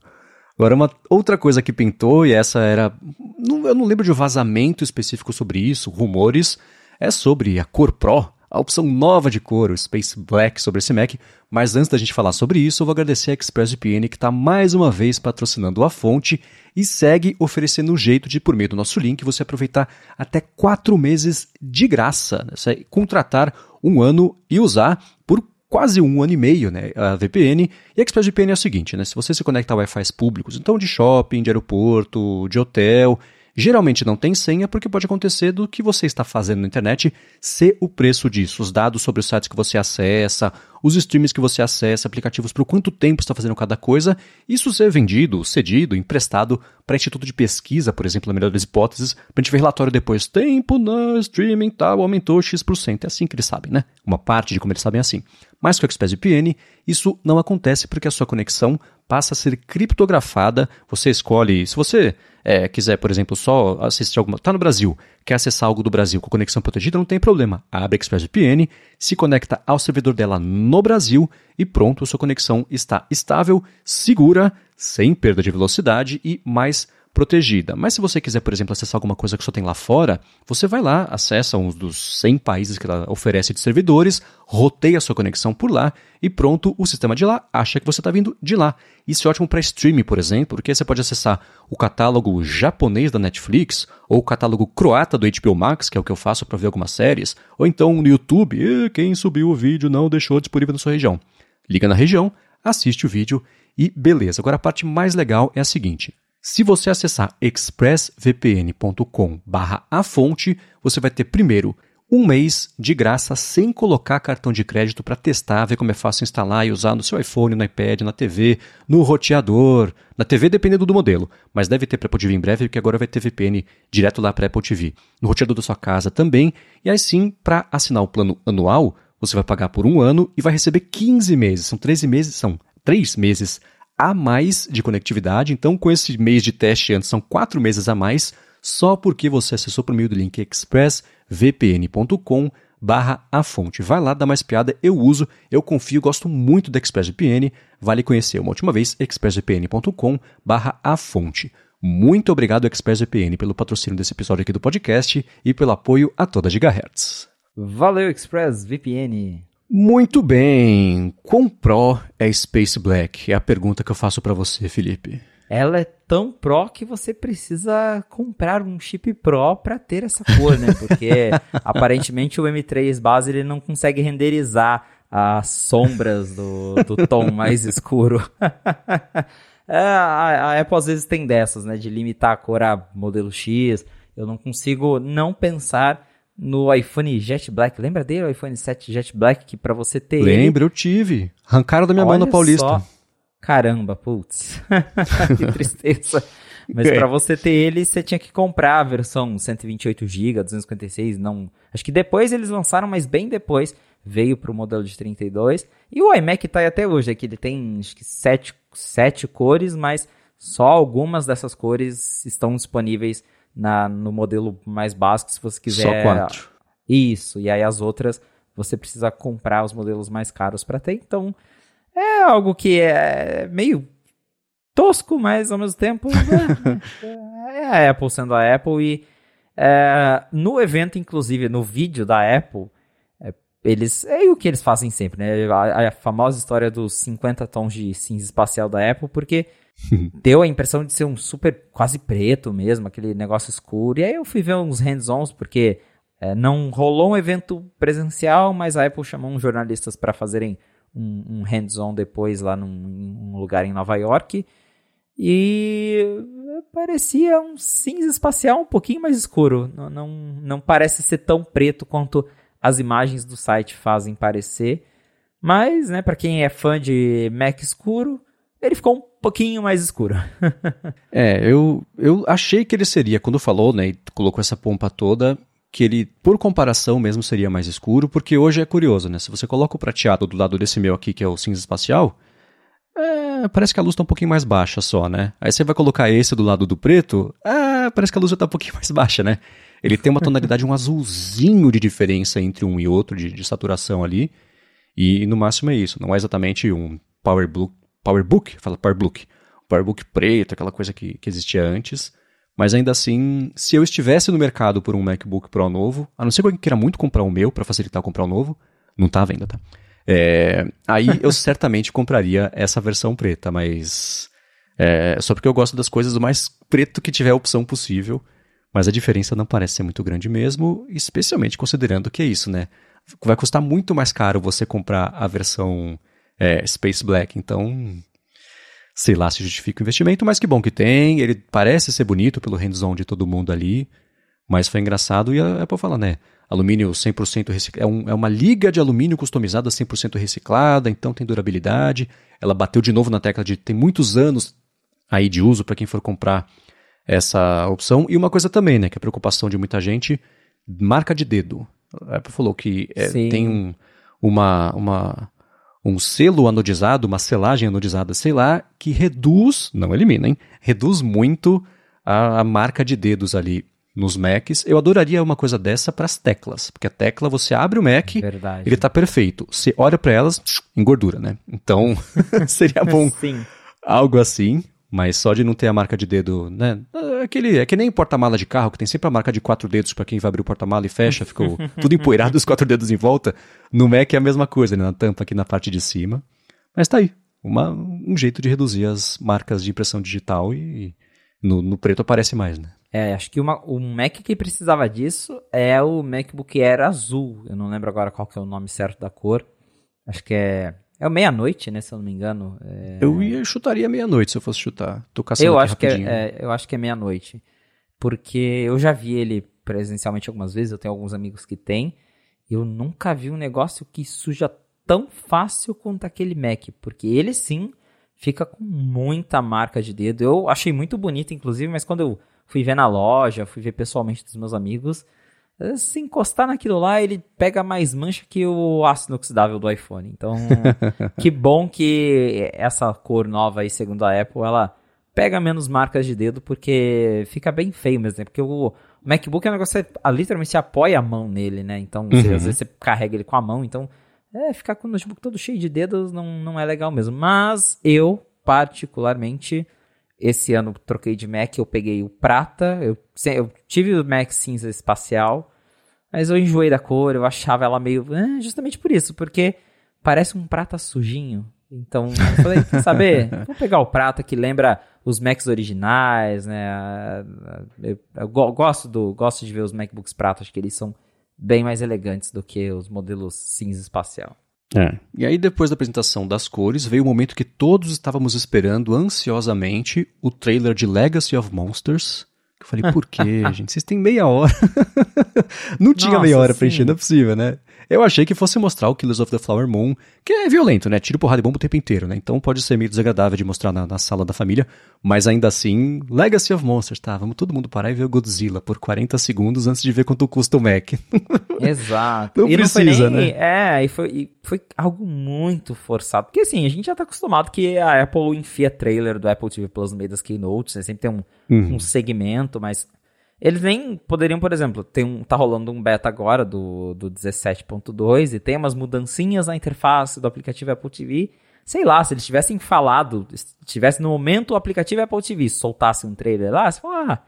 Agora, uma outra coisa que pintou, e essa era. Não, eu não lembro de um vazamento específico sobre isso, rumores, é sobre a Cor Pro a opção nova de cor, o Space Black, sobre esse Mac. Mas antes da gente falar sobre isso, eu vou agradecer a ExpressVPN que está mais uma vez patrocinando a fonte e segue oferecendo um jeito de, por meio do nosso link, você aproveitar até quatro meses de graça. Né? Contratar um ano e usar por quase um ano e meio, né, a VPN. E a ExpressVPN é o seguinte, né, se você se conecta a Wi-Fi públicos, então de shopping, de aeroporto, de hotel, Geralmente não tem senha porque pode acontecer do que você está fazendo na internet ser o preço disso, os dados sobre os sites que você acessa, os streams que você acessa, aplicativos por quanto tempo está fazendo cada coisa, isso ser vendido, cedido, emprestado para instituto de pesquisa, por exemplo, na melhor das hipóteses, para a gente ver relatório depois, tempo no streaming tal, aumentou X%. É assim que eles sabem, né? Uma parte de como eles sabem é assim. Mas com o ExpressVPN, isso não acontece porque a sua conexão passa a ser criptografada. Você escolhe, se você é, quiser, por exemplo, só assistir alguma. Está no Brasil, quer acessar algo do Brasil com conexão protegida, não tem problema. Abre a ExpressVPN, se conecta ao servidor dela no Brasil e pronto, sua conexão está estável, segura, sem perda de velocidade e mais protegida. Mas se você quiser, por exemplo, acessar alguma coisa que só tem lá fora, você vai lá, acessa um dos 100 países que ela oferece de servidores, roteia a sua conexão por lá e pronto, o sistema de lá acha que você está vindo de lá. Isso é ótimo para streaming, por exemplo, porque você pode acessar o catálogo japonês da Netflix ou o catálogo croata do HBO Max, que é o que eu faço para ver algumas séries, ou então no YouTube, quem subiu o vídeo não deixou disponível na sua região. Liga na região, assiste o vídeo e beleza. Agora a parte mais legal é a seguinte: se você acessar expressvpn.com/a fonte, você vai ter primeiro um mês de graça sem colocar cartão de crédito para testar, ver como é fácil instalar e usar no seu iPhone, no iPad, na TV, no roteador. Na TV dependendo do modelo, mas deve ter para Apple TV em breve, porque agora vai ter VPN direto lá para Apple TV. No roteador da sua casa também. E aí sim, para assinar o plano anual, você vai pagar por um ano e vai receber 15 meses. São 13 meses, são 3 meses a mais de conectividade. Então, com esse mês de teste antes, são quatro meses a mais, só porque você acessou por meio do link expressvpn.com barra a fonte. Vai lá, dá mais piada, eu uso, eu confio, gosto muito da ExpressVPN, vale conhecer uma última vez, expressvpn.com barra a fonte. Muito obrigado, ExpressVPN, pelo patrocínio desse episódio aqui do podcast e pelo apoio a toda Gigahertz. Valeu, ExpressVPN! Muito bem. Quão pró é Space Black? É a pergunta que eu faço para você, Felipe. Ela é tão pró que você precisa comprar um chip Pro para ter essa cor, né? Porque *laughs* aparentemente o M3 base ele não consegue renderizar as sombras do, do tom mais *laughs* escuro. *laughs* é, a, a Apple às vezes tem dessas, né? De limitar a cor a modelo X. Eu não consigo não pensar no iPhone Jet Black. Lembra dele, o iPhone 7 Jet Black, que para você ter Lembra, ele... eu tive. Arrancaram da minha Olha mão no Paulista. Só. Caramba, putz. *laughs* que tristeza. Mas para você ter ele, você tinha que comprar a versão 128 GB, 256, não. Acho que depois eles lançaram, mas bem depois veio pro modelo de 32. E o iMac tá aí até hoje, aqui ele tem acho que sete, sete cores, mas só algumas dessas cores estão disponíveis na, no modelo mais básico, se você quiser. Só quatro. Isso, e aí as outras você precisa comprar os modelos mais caros para ter. Então, é algo que é meio tosco, mas ao mesmo tempo *laughs* é, é a Apple sendo a Apple. E é, no evento, inclusive, no vídeo da Apple, é, eles. É o que eles fazem sempre, né? A, a famosa história dos 50 tons de cinza espacial da Apple, porque *laughs* Deu a impressão de ser um super quase preto mesmo, aquele negócio escuro. E aí eu fui ver uns hands-ons, porque É, não rolou um evento presencial, mas a Apple chamou uns jornalistas para fazerem um, um hands-on depois lá num, num, lugar em Nova York. E parecia um cinza espacial um pouquinho mais escuro. Não, não, não parece ser tão preto quanto as imagens do site fazem parecer. Mas, né, para quem é fã de Mac escuro, ele ficou um pouquinho mais escuro. *laughs* é, eu, eu achei que ele seria, quando falou, né, e colocou essa pompa toda, que ele, por comparação mesmo, seria mais escuro, porque hoje é curioso, né? Se você coloca o prateado do lado desse meu aqui, que é o cinza espacial, é, parece que a luz está um pouquinho mais baixa só, né? Aí você vai colocar esse do lado do preto, ah, parece que a luz já está um pouquinho *laughs* mais baixa, né? Ele tem uma tonalidade, um azulzinho de diferença entre um e outro, de, de saturação ali. E no máximo é isso. Não é exatamente um PowerBook, PowerBook, fala PowerBook, PowerBook preto, aquela coisa que, que existia antes. Mas ainda assim, se eu estivesse no mercado por um MacBook Pro novo, a não ser que eu queira muito comprar o meu para facilitar comprar o novo, não tá à venda, tá? É, aí eu *laughs* certamente compraria essa versão preta, mas é, só porque eu gosto das coisas o mais preto que tiver a opção possível. Mas a diferença não parece ser muito grande mesmo, especialmente considerando que é isso, né? Vai custar muito mais caro você comprar a versão é, Space Black, então sei lá se justifica o investimento, mas que bom que tem. Ele parece ser bonito pelo hands-on de todo mundo ali, mas foi engraçado e é para falar, né? Alumínio 100% reciclado, é, um, é uma liga de alumínio customizada 100% reciclada, então tem durabilidade. Ela bateu de novo na tecla de tem muitos anos aí de uso para quem for comprar essa opção. E uma coisa também, né, que é a preocupação de muita gente, marca de dedo. A Apple falou que é, tem um, uma, uma, um selo anodizado, uma selagem anodizada, sei lá, que reduz, não elimina, hein, reduz muito a, a marca de dedos ali nos Macs. Eu adoraria uma coisa dessa para as teclas, porque a tecla você abre o Mac, Verdade. ele está perfeito. Você olha para elas, engordura, né? Então *laughs* seria bom Sim. algo assim. Mas só de não ter a marca de dedo, né? É aquele, é que nem porta-mala de carro, que tem sempre a marca de quatro dedos para quem vai abrir o porta-mala e fecha, ficou *laughs* tudo empoeirado, os quatro dedos em volta. No Mac é a mesma coisa, né? Na tampa aqui na parte de cima. Mas tá aí. Uma, um jeito de reduzir as marcas de impressão digital e no, no preto aparece mais, né? É, acho que uma, o Mac que precisava disso é o MacBook Air azul. Eu não lembro agora qual que é o nome certo da cor. Acho que é é meia-noite, né? Se eu não me engano. É... Eu ia chutaria meia-noite se eu fosse chutar. Tô caçando eu acho que é, é, Eu acho que é meia-noite. Porque eu já vi ele presencialmente algumas vezes, eu tenho alguns amigos que têm. Eu nunca vi um negócio que suja tão fácil quanto aquele Mac. Porque ele sim fica com muita marca de dedo. Eu achei muito bonito, inclusive, mas quando eu fui ver na loja, fui ver pessoalmente dos meus amigos se encostar naquilo lá, ele pega mais mancha que o ácido oxidável do iPhone. Então, *laughs* que bom que essa cor nova aí, segundo a Apple, ela pega menos marcas de dedo, porque fica bem feio mesmo, né? Porque o MacBook é um negócio que você, literalmente você apoia a mão nele, né? Então, você, uhum. às vezes você carrega ele com a mão, então, é, ficar com o notebook todo cheio de dedos não, não é legal mesmo. Mas eu, particularmente, esse ano troquei de Mac, eu peguei o prata, eu, eu tive o Mac cinza espacial, mas eu enjoei da cor, eu achava ela meio. Eh, justamente por isso, porque parece um prata sujinho. Então, eu falei, quer saber? *laughs* Vamos pegar o prata que lembra os Macs originais, né? Eu, eu gosto, do, gosto de ver os MacBooks prata, acho que eles são bem mais elegantes do que os modelos cinza espacial. É. E aí, depois da apresentação das cores, veio o momento que todos estávamos esperando ansiosamente o trailer de Legacy of Monsters, eu falei, por quê, *laughs* gente? Vocês têm meia hora. *laughs* não tinha Nossa, meia hora pra encher, não é possível, né? Eu achei que fosse mostrar o Killers of the Flower Moon, que é violento, né? Tiro porrada e bomba o tempo inteiro, né? Então pode ser meio desagradável de mostrar na, na, sala da família, mas ainda assim, Legacy of Monsters, tá? Vamos todo mundo parar e ver o Godzilla por 40 segundos antes de ver quanto custa o Mac. *laughs* Exato. não e precisa, não nem, né? É, e foi, e foi algo muito forçado. Porque assim, a gente já tá acostumado que a Apple enfia trailer do Apple TV Plus no meio das keynotes, né? Sempre tem um, uhum. um segmento, mas eles nem poderiam, por exemplo, tem um, tá rolando um beta agora do, do 17.2 e tem umas mudancinhas na interface do aplicativo Apple TV. Sei lá, se eles tivessem falado, tivesse no momento o aplicativo Apple TV, soltasse um trailer lá, você fala, ah,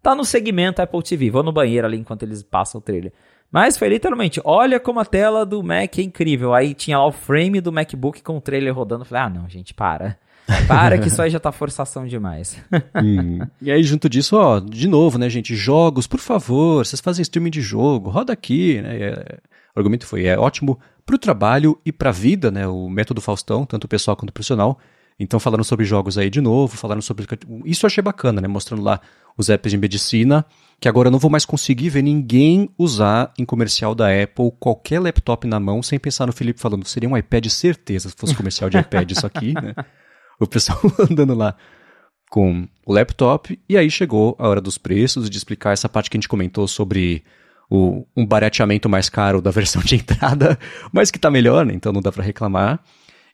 tá no segmento Apple TV, vou no banheiro ali enquanto eles passam o trailer. Mas foi literalmente, olha como a tela do Mac é incrível. Aí tinha lá o frame do MacBook com o trailer rodando. Falei, ah, não, gente, para. *laughs* Para que isso aí já tá forçação demais. *laughs* hum. E aí, junto disso, ó, de novo, né, gente? Jogos, por favor, vocês fazem streaming de jogo, roda aqui, né? É, o argumento foi, é ótimo pro trabalho e pra vida, né? O método Faustão, tanto pessoal quanto profissional. Então, falando sobre jogos aí de novo, falando sobre. Isso eu achei bacana, né? Mostrando lá os apps de medicina, que agora eu não vou mais conseguir ver ninguém usar em comercial da Apple qualquer laptop na mão sem pensar no Felipe falando, seria um iPad certeza se fosse comercial de iPad isso aqui, né? *laughs* O pessoal *laughs* andando lá com o laptop, e aí chegou a hora dos preços, de explicar essa parte que a gente comentou sobre o, um barateamento mais caro da *laughs* versão de entrada, mas que está melhor, né? então não dá para reclamar.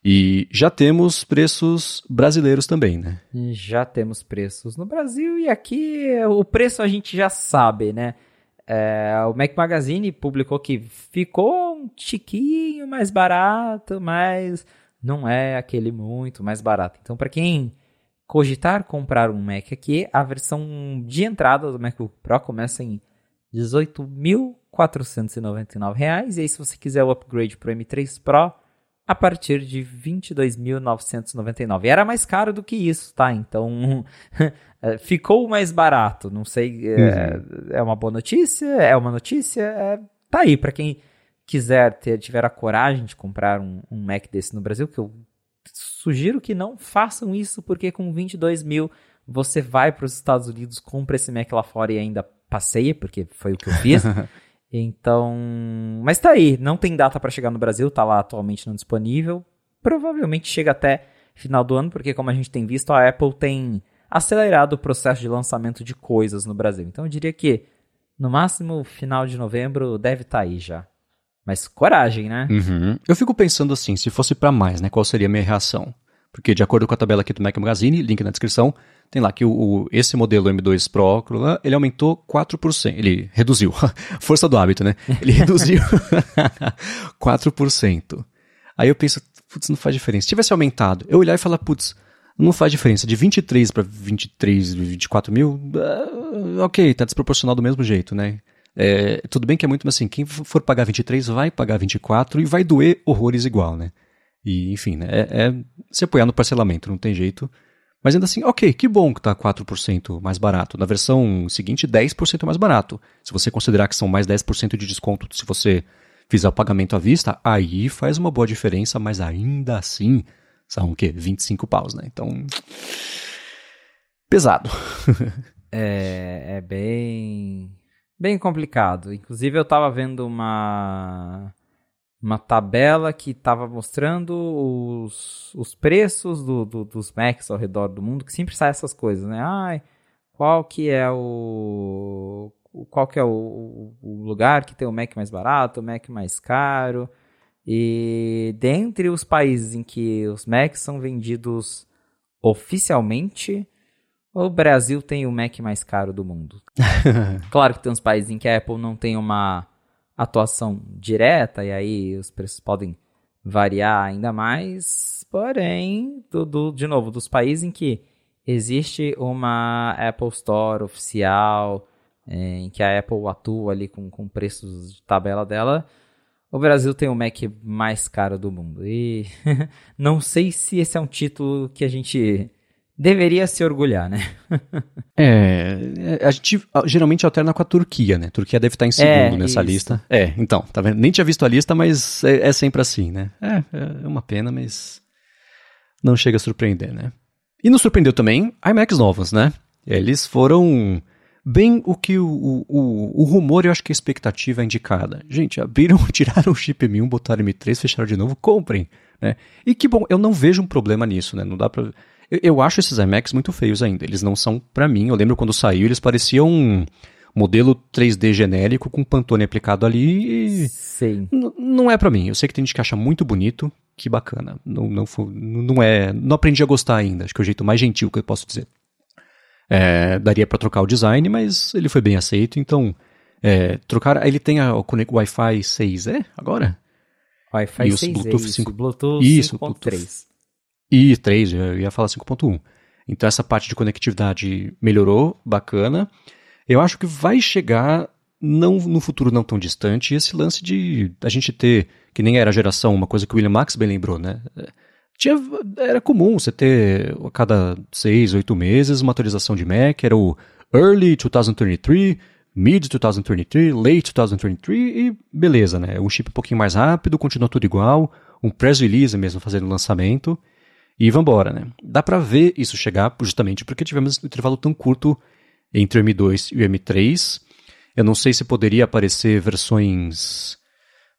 E já temos preços brasileiros também, né? Já temos preços no Brasil e aqui o preço a gente já sabe, né? É, o Mac Magazine publicou que ficou um tiquinho mais barato, mas não é aquele muito mais barato. Então, para quem cogitar comprar um Mac aqui, a versão de entrada do MacBook Pro começa em R$ 18.499. E aí, se você quiser o upgrade para o M3 Pro, a partir de 22.999. Era mais caro do que isso, tá? Então é, *laughs* ficou mais barato. Não sei, é, uhum. é, uma boa notícia, é uma notícia, é, tá aí para quem quiser ter tiver a coragem de comprar um, um, Mac desse no Brasil, que eu sugiro que não façam isso porque com 22 mil você vai para os Estados Unidos, compra esse Mac lá fora e ainda passeia, porque foi o que eu fiz. *laughs* Então, mas tá aí, não tem data para chegar no Brasil, tá lá atualmente não disponível. Provavelmente chega até final do ano, porque como a gente tem visto, a Apple tem acelerado o processo de lançamento de coisas no Brasil. Então eu diria que no máximo final de novembro deve estar tá aí já. Mas coragem, né? Uhum. Eu fico pensando assim, se fosse para mais, né, qual seria a minha reação? Porque de acordo com a tabela aqui do Mac Magazine, link na descrição, tem lá que o, o, esse modelo M2 Pro, ele aumentou 4%. Ele reduziu. *laughs* Força do hábito, né? Ele reduziu *laughs* 4%. Aí eu penso, putz, não faz diferença. Se tivesse aumentado, eu olhar e falar, putz, não faz diferença. De 23 para 23, 24 mil, uh, ok, tá desproporcional do mesmo jeito, né? É, tudo bem que é muito, mas assim, quem for pagar 23 vai pagar 24 e vai doer horrores igual, né? E, enfim, né? É, é se apoiar no parcelamento, não tem jeito. Mas ainda assim, ok, que bom que está 4% mais barato. Na versão seguinte, 10% mais barato. Se você considerar que são mais 10% de desconto se você fizer o pagamento à vista, aí faz uma boa diferença, mas ainda assim são o quê? 25 paus, né? Então. Pesado. *laughs* é, é bem. Bem complicado. Inclusive, eu estava vendo uma uma tabela que estava mostrando os, os preços do, do, dos Macs ao redor do mundo, que sempre sai essas coisas, né? Ai, qual que é o qual que é o, o, lugar que tem o Mac mais barato, o Mac mais caro. E dentre os países em que os Macs são vendidos oficialmente, o Brasil tem o Mac mais caro do mundo. *laughs* claro que tem uns países em que a Apple não tem uma atuação direta, e aí os preços podem variar ainda mais, porém, do, do, de novo, dos países em que existe uma Apple Store oficial, é, em que a Apple atua ali com, com preços de tabela dela, o Brasil tem o Mac mais caro do mundo. E *laughs* não sei se esse é um título que a gente deveria se orgulhar, né? é, é, a gente geralmente alterna com a Turquia, né? A Turquia deve estar em segundo é, nessa isso. lista. É, então, tá vendo? Nem tinha visto a lista, mas é, é, sempre assim, né? É, é uma pena, mas não chega a surpreender, né? E nos surpreendeu também iMacs novos, né? Eles foram bem o que o, o, o, rumor, eu acho que a expectativa é indicada. Gente, abriram, *laughs* tiraram o chip M1, botaram M3, fecharam de novo, comprem, né? E que bom, eu não vejo um problema nisso, né? Não dá pra eu, eu acho esses iMacs muito feios ainda. Eles não são para mim. Eu lembro quando saiu, eles pareciam um modelo 3D genérico com Pantone aplicado ali. Sim. Não é para mim. Eu sei que tem gente que acha muito bonito. Que bacana. Não, não, não é. Não aprendi a gostar ainda. Acho que é o jeito mais gentil que eu posso dizer. É, daria para trocar o design, mas ele foi bem aceito. Então, é, trocar. Ele tem a, o Wi-Fi 6, é? Agora? Wi-Fi 6, Bluetooth é 5, Bluetooth 5.3. E 3, eu ia falar 5.1. Então essa parte de conectividade melhorou, bacana. Eu acho que vai chegar não no futuro não tão distante esse lance de a gente ter, que nem era a geração, uma coisa que o William Max bem lembrou, né? tinha, era comum você ter a cada seis, oito meses uma atualização de Mac, era o Early 2023, Mid 2023, Late 2023 e beleza, né? Um chip um pouquinho mais rápido, continua tudo igual, um press release mesmo fazendo lançamento e vambora, né? Dá pra ver isso chegar justamente porque tivemos um intervalo tão curto entre o M2 e o M3. Eu não sei se poderia aparecer versões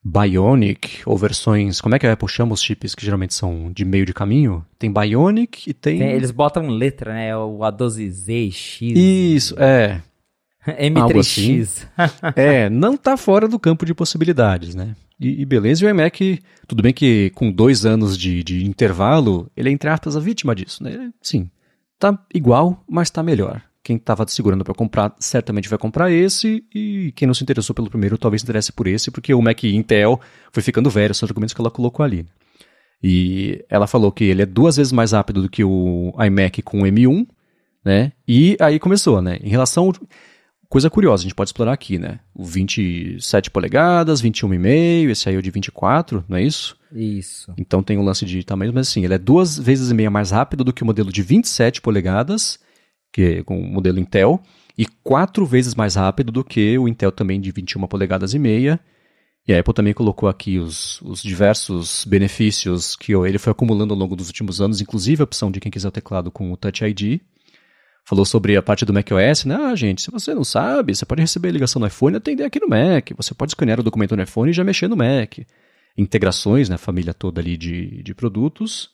Bionic ou versões. Como é que a Apple chama os chips que geralmente são de meio de caminho? Tem Bionic e tem. tem eles botam letra, né? O A12Z, X. Isso, é. *laughs* M3X. Assim. é, não tá fora do campo de possibilidades, né? E, e, beleza, e o iMac, tudo bem que com dois anos de, de intervalo, ele é, entre aspas, a vítima disso, né? Sim, tá igual, mas tá melhor. Quem estava segurando para comprar certamente vai comprar esse, e quem não se interessou pelo primeiro talvez se interesse por esse, porque o Mac Intel foi ficando velho, são os argumentos que ela colocou ali. E ela falou que ele é duas vezes mais rápido do que o iMac com o M1, né? E aí começou, né? Em relação. Coisa curiosa, a gente pode explorar aqui, né? O 27 polegadas, 21,5, esse aí é o de 24, não é isso? Isso. Então tem o um lance de tamanho, mas assim, ele é duas vezes e meia mais rápido do que o modelo de 27 polegadas que com o modelo Intel, e quatro vezes mais rápido do que o Intel também de 21 polegadas e meia. E a Apple também colocou aqui os, os diversos benefícios que ele foi acumulando ao longo dos últimos anos, inclusive a opção de quem quiser o teclado com o Touch ID. Falou sobre a parte do macOS, né? Ah, gente, se você não sabe, você pode receber ligação no iPhone e atender aqui no Mac. Você pode escanear o documento no iPhone e já mexer no Mac. Integrações, né? Família toda ali de, de produtos.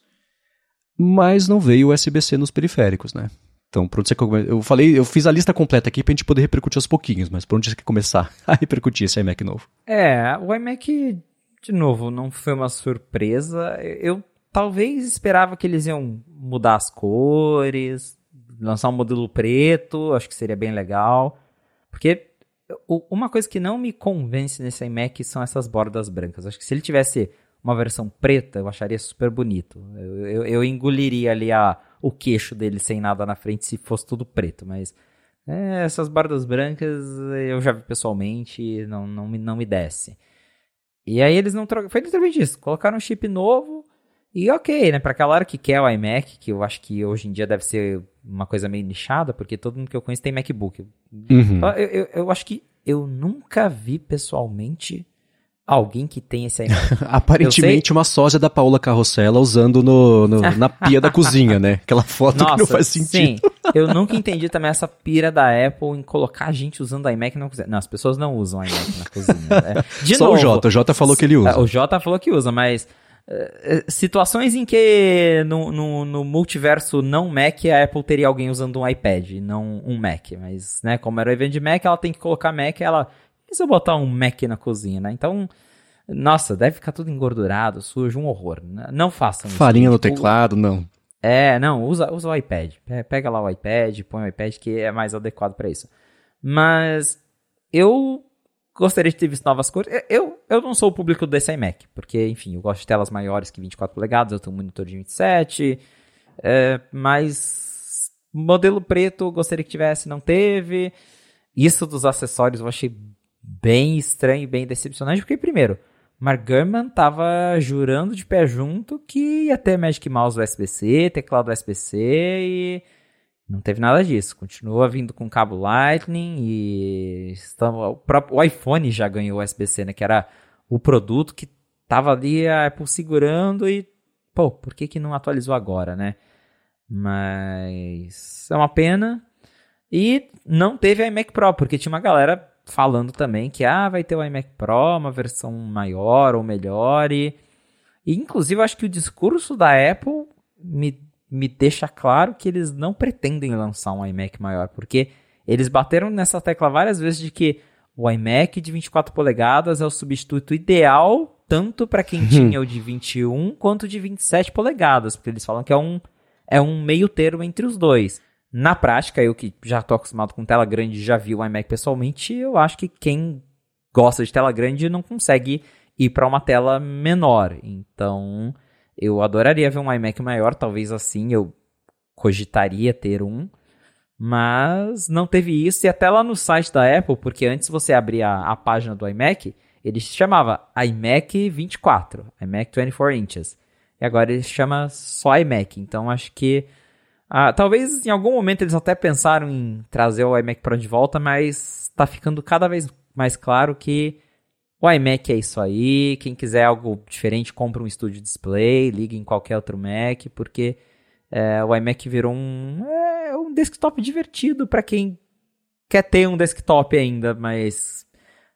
Mas não veio USB-C nos periféricos, né? Então, por onde você Eu falei, eu fiz a lista completa aqui pra gente poder repercutir aos pouquinhos, mas por onde você quer começar *laughs* a repercutir esse iMac novo? É, o iMac, de novo, não foi uma surpresa. Eu talvez esperava que eles iam mudar as cores, lançar um modelo preto, acho que seria bem legal. Porque uma coisa que não me convence nesse iMac são essas bordas brancas. Acho que se ele tivesse uma versão preta, eu acharia super bonito. Eu, eu, eu engoliria ali a o queixo dele sem nada na frente se fosse tudo preto, mas é, essas bordas brancas eu já vi pessoalmente, não, não, me, não me desce. E aí eles não trocam, foi literalmente isso, colocaram um chip novo e ok, né, pra aquela hora que quer o iMac, que eu acho que hoje em dia deve ser uma coisa meio nichada, porque todo mundo que eu conheço tem MacBook. Uhum. Eu, eu, eu acho que eu nunca vi pessoalmente alguém que tem esse iMac. *laughs* Aparentemente uma sósia da Paula Carrossela usando no, no *laughs* na pia da cozinha, né? Aquela foto Nossa, que não faz sentido. Sim, eu nunca entendi também essa pira da Apple em colocar a gente usando iMac na cozinha. Não, as pessoas não usam iMac na cozinha. Né? *laughs* De Só novo, o Jota, o Jota falou que ele usa. O Jota falou que usa, mas situações em que no, no, no, multiverso não Mac a Apple teria alguém usando um iPad, não um Mac. Mas, né, como era o evento de Mac, ela tem que colocar Mac, ela e se eu botar um Mac na cozinha, né? Então, nossa, deve ficar tudo engordurado, sujo, um horror. Não façam isso. Farinha no tipo, teclado, não. É, não, usa, usa o iPad. Pega lá o iPad, põe o iPad que é mais adequado para isso. Mas eu gostaria de ter visto novas cores. Eu, eu não sou o público desse iMac, porque, enfim, eu gosto de telas maiores que 24 polegadas, eu tenho um monitor de 27, é, mas modelo preto gostaria que tivesse, não teve. Isso dos acessórios eu achei bem estranho e bem decepcionante, porque, primeiro, Mark Gurman tava jurando de pé junto que ia ter Magic Mouse USB-C, teclado USB-C e não teve nada disso. Continua vindo com cabo Lightning e o, próprio, o iPhone já ganhou USB-C, né? Que era o produto que tava ali a Apple segurando e, pô, por que que não atualizou agora, né? Mas é uma pena. E não teve iMac Pro, porque tinha uma galera falando também que ah, vai ter o iMac Pro, uma versão maior ou melhor. E, e inclusive, acho que o discurso da Apple me, me deixa claro que eles não pretendem lançar um iMac maior, porque eles bateram nessa tecla várias vezes de que o iMac de 24 polegadas é o substituto ideal tanto para quem tinha o de 21 quanto de 27 polegadas, porque eles falam que é um, é um meio termo entre os dois. Na prática, eu que já estou acostumado com tela grande já vi o iMac pessoalmente, eu acho que quem gosta de tela grande não consegue ir para uma tela menor. Então, eu adoraria ver um iMac maior, talvez assim eu cogitaria ter um, mas não teve isso. E até lá no site da Apple, porque antes você abria a, página do iMac, ele se chamava iMac 24, iMac 24 inches. e agora ele chama só iMac. Então acho que ah, talvez em algum momento eles até pensaram em trazer o iMac Pro de volta, mas está ficando cada vez mais claro que o iMac é isso aí. Quem quiser algo diferente, compra um Studio Display, liga em qualquer outro Mac, porque é, o iMac virou um, é, um desktop divertido para quem quer ter um desktop ainda, mas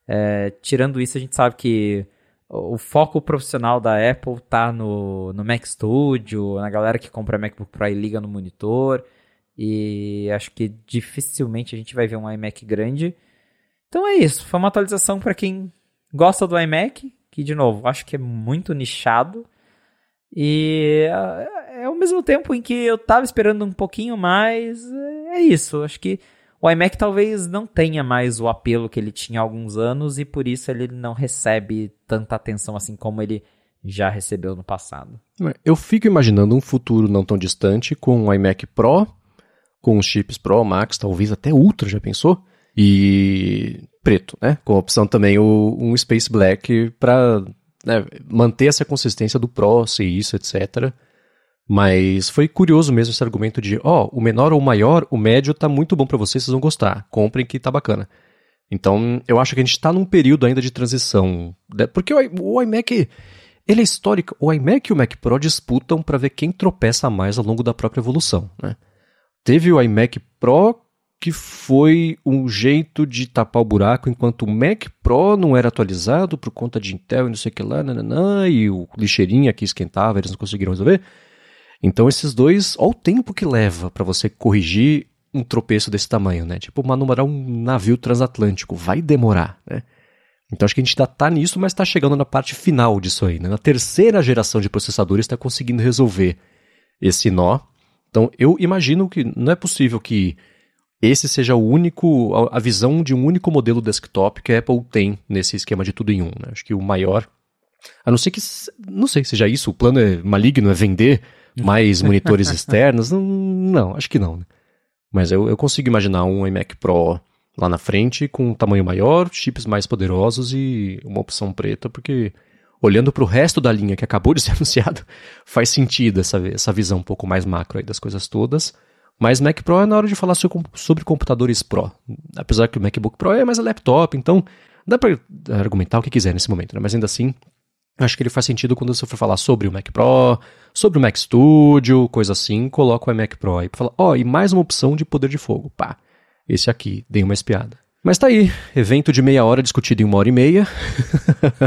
é, tirando isso, a gente sabe que o foco profissional da Apple tá no, no Mac Studio, na galera que compra MacBook Pro e liga no monitor. E acho que dificilmente a gente vai ver um iMac grande. Então é isso. Foi uma atualização para quem gosta do iMac, que de novo, acho que é muito nichado. E é, é ao mesmo tempo em que eu tava esperando um pouquinho mais, é isso. Acho que o iMac talvez não tenha mais o apelo que ele tinha há alguns anos e por isso ele não recebe tanta atenção assim como ele já recebeu no passado. Eu fico imaginando um futuro não tão distante com o iMac Pro, com os chips Pro, Max, talvez até Ultra, já pensou? E preto, né? Com a opção também o, um Space Black para né, manter essa consistência do Pro, ser isso, etc. Mas foi curioso mesmo esse argumento de, ó, oh, o menor ou o maior, o médio tá muito bom para vocês, vocês vão gostar. Comprem que tá bacana. Então, eu acho que a gente está num período ainda de transição. Né? Porque o, o iMac, ele é histórico. O iMac e o Mac Pro disputam para ver quem tropeça mais ao longo da própria evolução. Né? Teve o iMac Pro que foi um jeito de tapar o buraco, enquanto o Mac Pro não era atualizado por conta de Intel e não sei o que lá, nananã, e o lixeirinha que esquentava, eles não conseguiram resolver. Então esses dois, olha o tempo que leva para você corrigir um tropeço desse tamanho, né? Tipo manobrar um navio transatlântico, vai demorar, né? Então acho que a gente ainda tá nisso, mas está chegando na parte final disso aí, né? Na terceira geração de processadores está conseguindo resolver esse nó. Então eu imagino que não é possível que esse seja o único, a visão de um único modelo desktop que a Apple tem nesse esquema de tudo em um. Né? Acho que o maior, a não ser que, não sei, seja isso, o plano é maligno, é vender mais *laughs* monitores externos, não, não, acho que não. Né? Mas eu, eu consigo imaginar um iMac Pro lá na frente com um tamanho maior, chips mais poderosos e uma opção preta, porque olhando para o resto da linha que acabou de ser *laughs* anunciado, faz sentido essa, essa visão um pouco mais macro aí das coisas todas. Mas Mac Pro é na hora de falar sobre computadores Pro. Apesar que o MacBook Pro é mais laptop, então dá para argumentar o que quiser nesse momento, né? Mas ainda assim, acho que ele faz sentido quando você for falar sobre o Mac Pro, sobre o Mac Studio, coisa assim, coloca o Mac Pro aí para falar, ó, oh, e mais uma opção de poder de fogo. Pá, esse aqui, dei uma espiada. Mas tá aí, evento de meia hora discutido em uma hora e meia.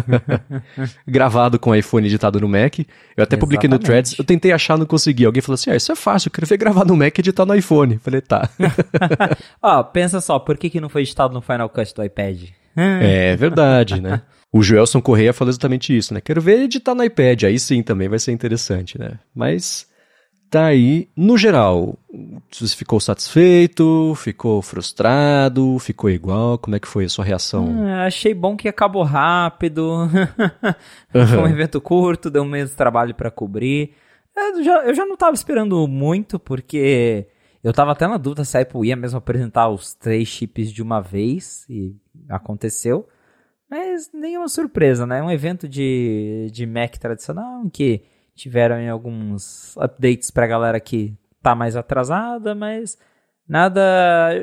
*laughs* Gravado com o iPhone editado no Mac. Eu até Exatamente. publiquei no Threads, eu tentei achar, não consegui. Alguém falou assim: ah, isso é fácil, eu queria ver gravar no Mac e editar no iPhone. Falei, tá. *laughs* Ó, pensa só, por que, que não foi editado no Final Cut do iPad? é verdade, né? O Joelson Correia falou exatamente isso, né? Quero ver editar no iPad, aí sim também vai ser interessante, né? Mas tá aí, no geral, você ficou satisfeito, ficou frustrado, ficou igual? Como é que foi a sua reação? Ah, achei bom que acabou rápido, uhum. *laughs* foi um evento curto, deu um mês de trabalho para cobrir. Eu já, eu já não tava esperando muito, porque eu tava até na dúvida se a Apple ia mesmo apresentar os três chips de uma vez, e aconteceu. Mas nenhuma surpresa, né? Um evento de, de Mac tradicional em que tiveram alguns updates pra galera que tá mais atrasada, mas nada.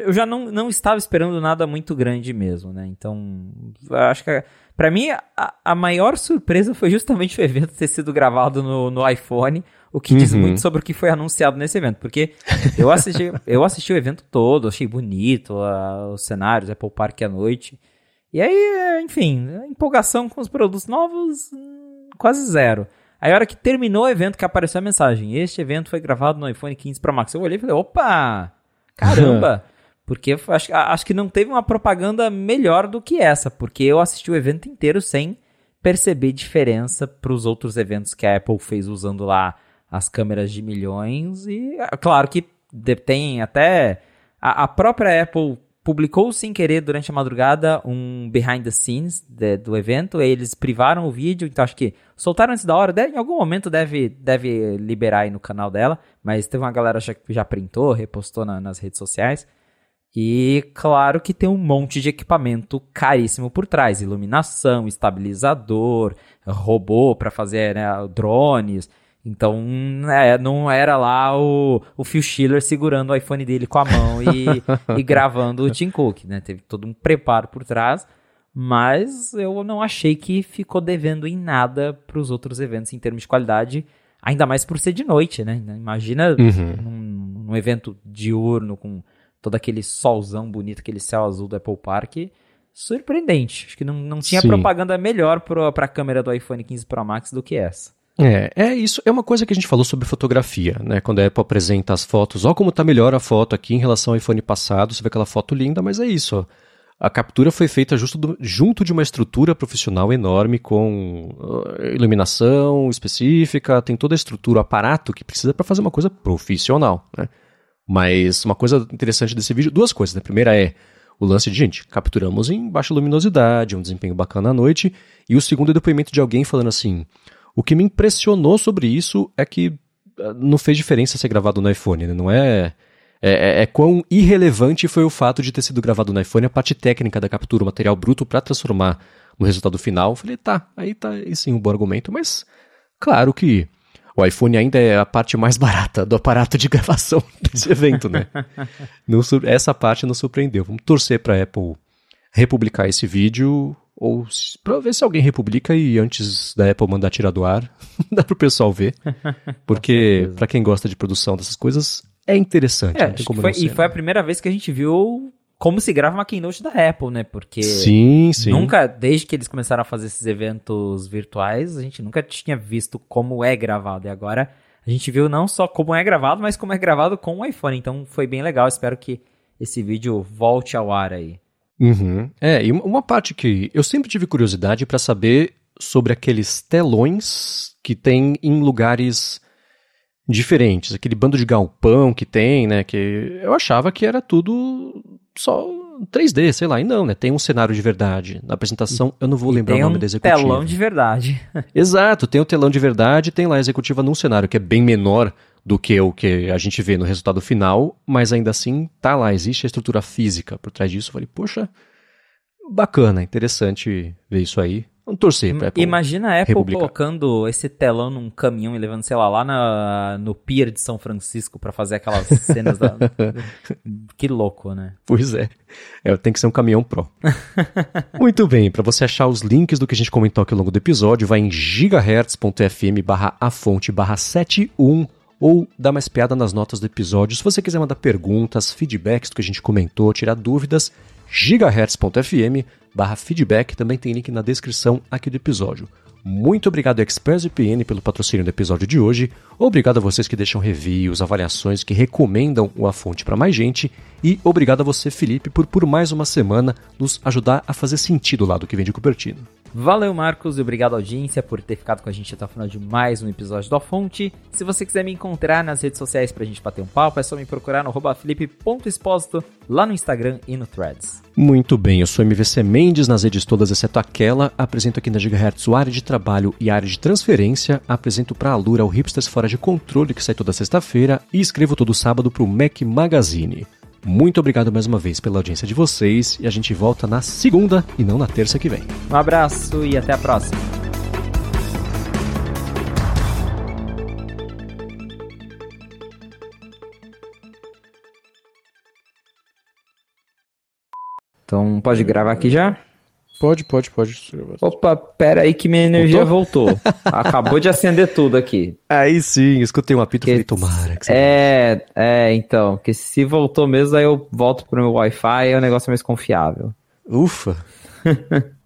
Eu já não, não estava esperando nada muito grande mesmo, né? Então, acho que para mim a, a, maior surpresa foi justamente o evento ter sido gravado no, no iPhone, o que uhum. diz muito sobre o que foi anunciado nesse evento, porque eu assisti, *laughs* eu assisti o evento todo, achei bonito uh, os cenários, Apple Park à noite. E aí, enfim, empolgação com os produtos novos, hum, quase zero. Aí a hora que terminou o evento que apareceu a mensagem, este evento foi gravado no iPhone 15 Pro Max. Eu olhei e falei, opa, caramba. *laughs* porque acho, acho que não teve uma propaganda melhor do que essa, porque eu assisti o evento inteiro sem perceber diferença para os outros eventos que a Apple fez usando lá as câmeras de milhões. E claro que tem até a, a própria Apple publicou sem querer durante a madrugada um behind the scenes de, do evento. Eles privaram o vídeo, então acho que soltaram antes da hora. Deve, em algum momento deve, deve liberar aí no canal dela, mas teve uma galera já, que já printou, repostou na, nas redes sociais. E claro que tem um monte de equipamento caríssimo por trás: iluminação, estabilizador, robô para fazer né, drones. Então, é, não era lá o, o Phil Schiller segurando o iPhone dele com a mão e, *laughs* e gravando o Tim Cook, né? Teve todo um preparo por trás, mas eu não achei que ficou devendo em nada para os outros eventos em termos de qualidade, ainda mais por ser de noite, né? Imagina uhum. num, num evento diurno com todo aquele solzão bonito, aquele céu azul do Apple Park, surpreendente. Acho que não, não tinha Sim. propaganda melhor para a câmera do iPhone 15 Pro Max do que essa. É, é isso. É uma coisa que a gente falou sobre fotografia, né? Quando a Apple apresenta as fotos, ó como tá melhor a foto aqui em relação ao iPhone passado, você vê aquela foto linda, mas é isso, ó. A captura foi feita do, junto de uma estrutura profissional enorme com uh, iluminação específica, tem toda a estrutura, o aparato que precisa para fazer uma coisa profissional, né? Mas uma coisa interessante desse vídeo, duas coisas. Né? A primeira é o lance de, gente, capturamos em baixa luminosidade, um desempenho bacana à noite. E o segundo é depoimento de alguém falando assim: o que me impressionou sobre isso é que uh, não fez diferença ser gravado no iPhone, né? Não é, é, é, é, quão irrelevante foi o fato de ter sido gravado no iPhone a parte técnica da captura, o material bruto para transformar no resultado final. Eu falei, tá, aí tá aí sim um bom argumento, mas claro que o iPhone ainda é a parte mais *laughs* barata do aparato de gravação *laughs* desse evento, né? *laughs* não, essa parte não surpreendeu. Vamos torcer para Apple republicar esse vídeo ou para ver se alguém republica e antes da Apple mandar tirar do ar, *laughs* dá pro pessoal ver. *laughs* Porque para quem gosta de produção dessas coisas, é interessante. É, foi, e foi a primeira vez que a gente viu como se grava uma keynote da Apple, né? Porque sim, sim. nunca, desde que eles começaram a fazer esses eventos virtuais, a gente nunca tinha visto como é gravado. E agora a gente viu não só como é gravado, mas como é gravado com o iPhone. Então foi bem legal. Espero que esse vídeo volte ao ar aí. Uhum. É, e uma parte que eu sempre tive curiosidade para saber sobre aqueles telões que tem em lugares diferentes, aquele bando de galpão que tem, né, que eu achava que era tudo só 3D, sei lá, e não, né, tem um cenário de verdade. Na apresentação eu não vou lembrar o nome um da executiva. Tem telão de verdade. *laughs* Exato, tem o telão de verdade, tem lá a executiva num cenário que é bem menor do que o que a gente vê no resultado final, mas ainda assim tá lá, existe a estrutura física por trás disso. Eu falei, poxa, bacana, interessante ver isso aí. Vamos torcer pra Apple. Imagina a Apple republicar. colocando esse telão num caminhão e levando, sei lá, lá na, no Pier de São Francisco para fazer aquelas *laughs* cenas da. que louco, né? Pois é. é. Tem que ser um caminhão Pro. *laughs* Muito bem, para você achar os links do que a gente comentou aqui ao longo do episódio, vai em gigahertz.fm barra a fonte barra 71 ou dá mais piada nas notas do episódio. Se você quiser mandar perguntas, feedbacks do que a gente comentou, tirar dúvidas, gigahertz.fm barra feedback, também tem link na descrição aqui do episódio. Muito obrigado ExpressVPN pelo patrocínio do episódio de hoje. Obrigado a vocês que deixam reviews, avaliações, que recomendam o A Fonte para mais gente. E obrigado a você, Felipe, por por mais uma semana nos ajudar a fazer sentido lá do que vem de Cupertino. Valeu, Marcos, e obrigado, audiência, por ter ficado com a gente até o final de mais um episódio do A Fonte. Se você quiser me encontrar nas redes sociais pra gente bater um papo, é só me procurar no felipe.expósito lá no Instagram e no Threads. Muito bem, eu sou MVC Mendes nas redes todas, exceto aquela. Apresento aqui na Gigahertz o área de trabalho e área de transferência. Apresento para a Lura o Hipsters Fora de Controle, que sai toda sexta-feira. E escrevo todo sábado para o Mac Magazine. Muito obrigado mais uma vez pela audiência de vocês e a gente volta na segunda e não na terça que vem. Um abraço e até a próxima. Então, pode gravar aqui já? Pode, pode, pode. Opa, pera aí que minha energia voltou. voltou. *laughs* Acabou de acender tudo aqui. Aí sim, escutei um apito e falei, tomara. Que é, é, então, que se voltou mesmo, aí eu volto pro meu Wi-Fi e é um negócio mais confiável. Ufa. *laughs*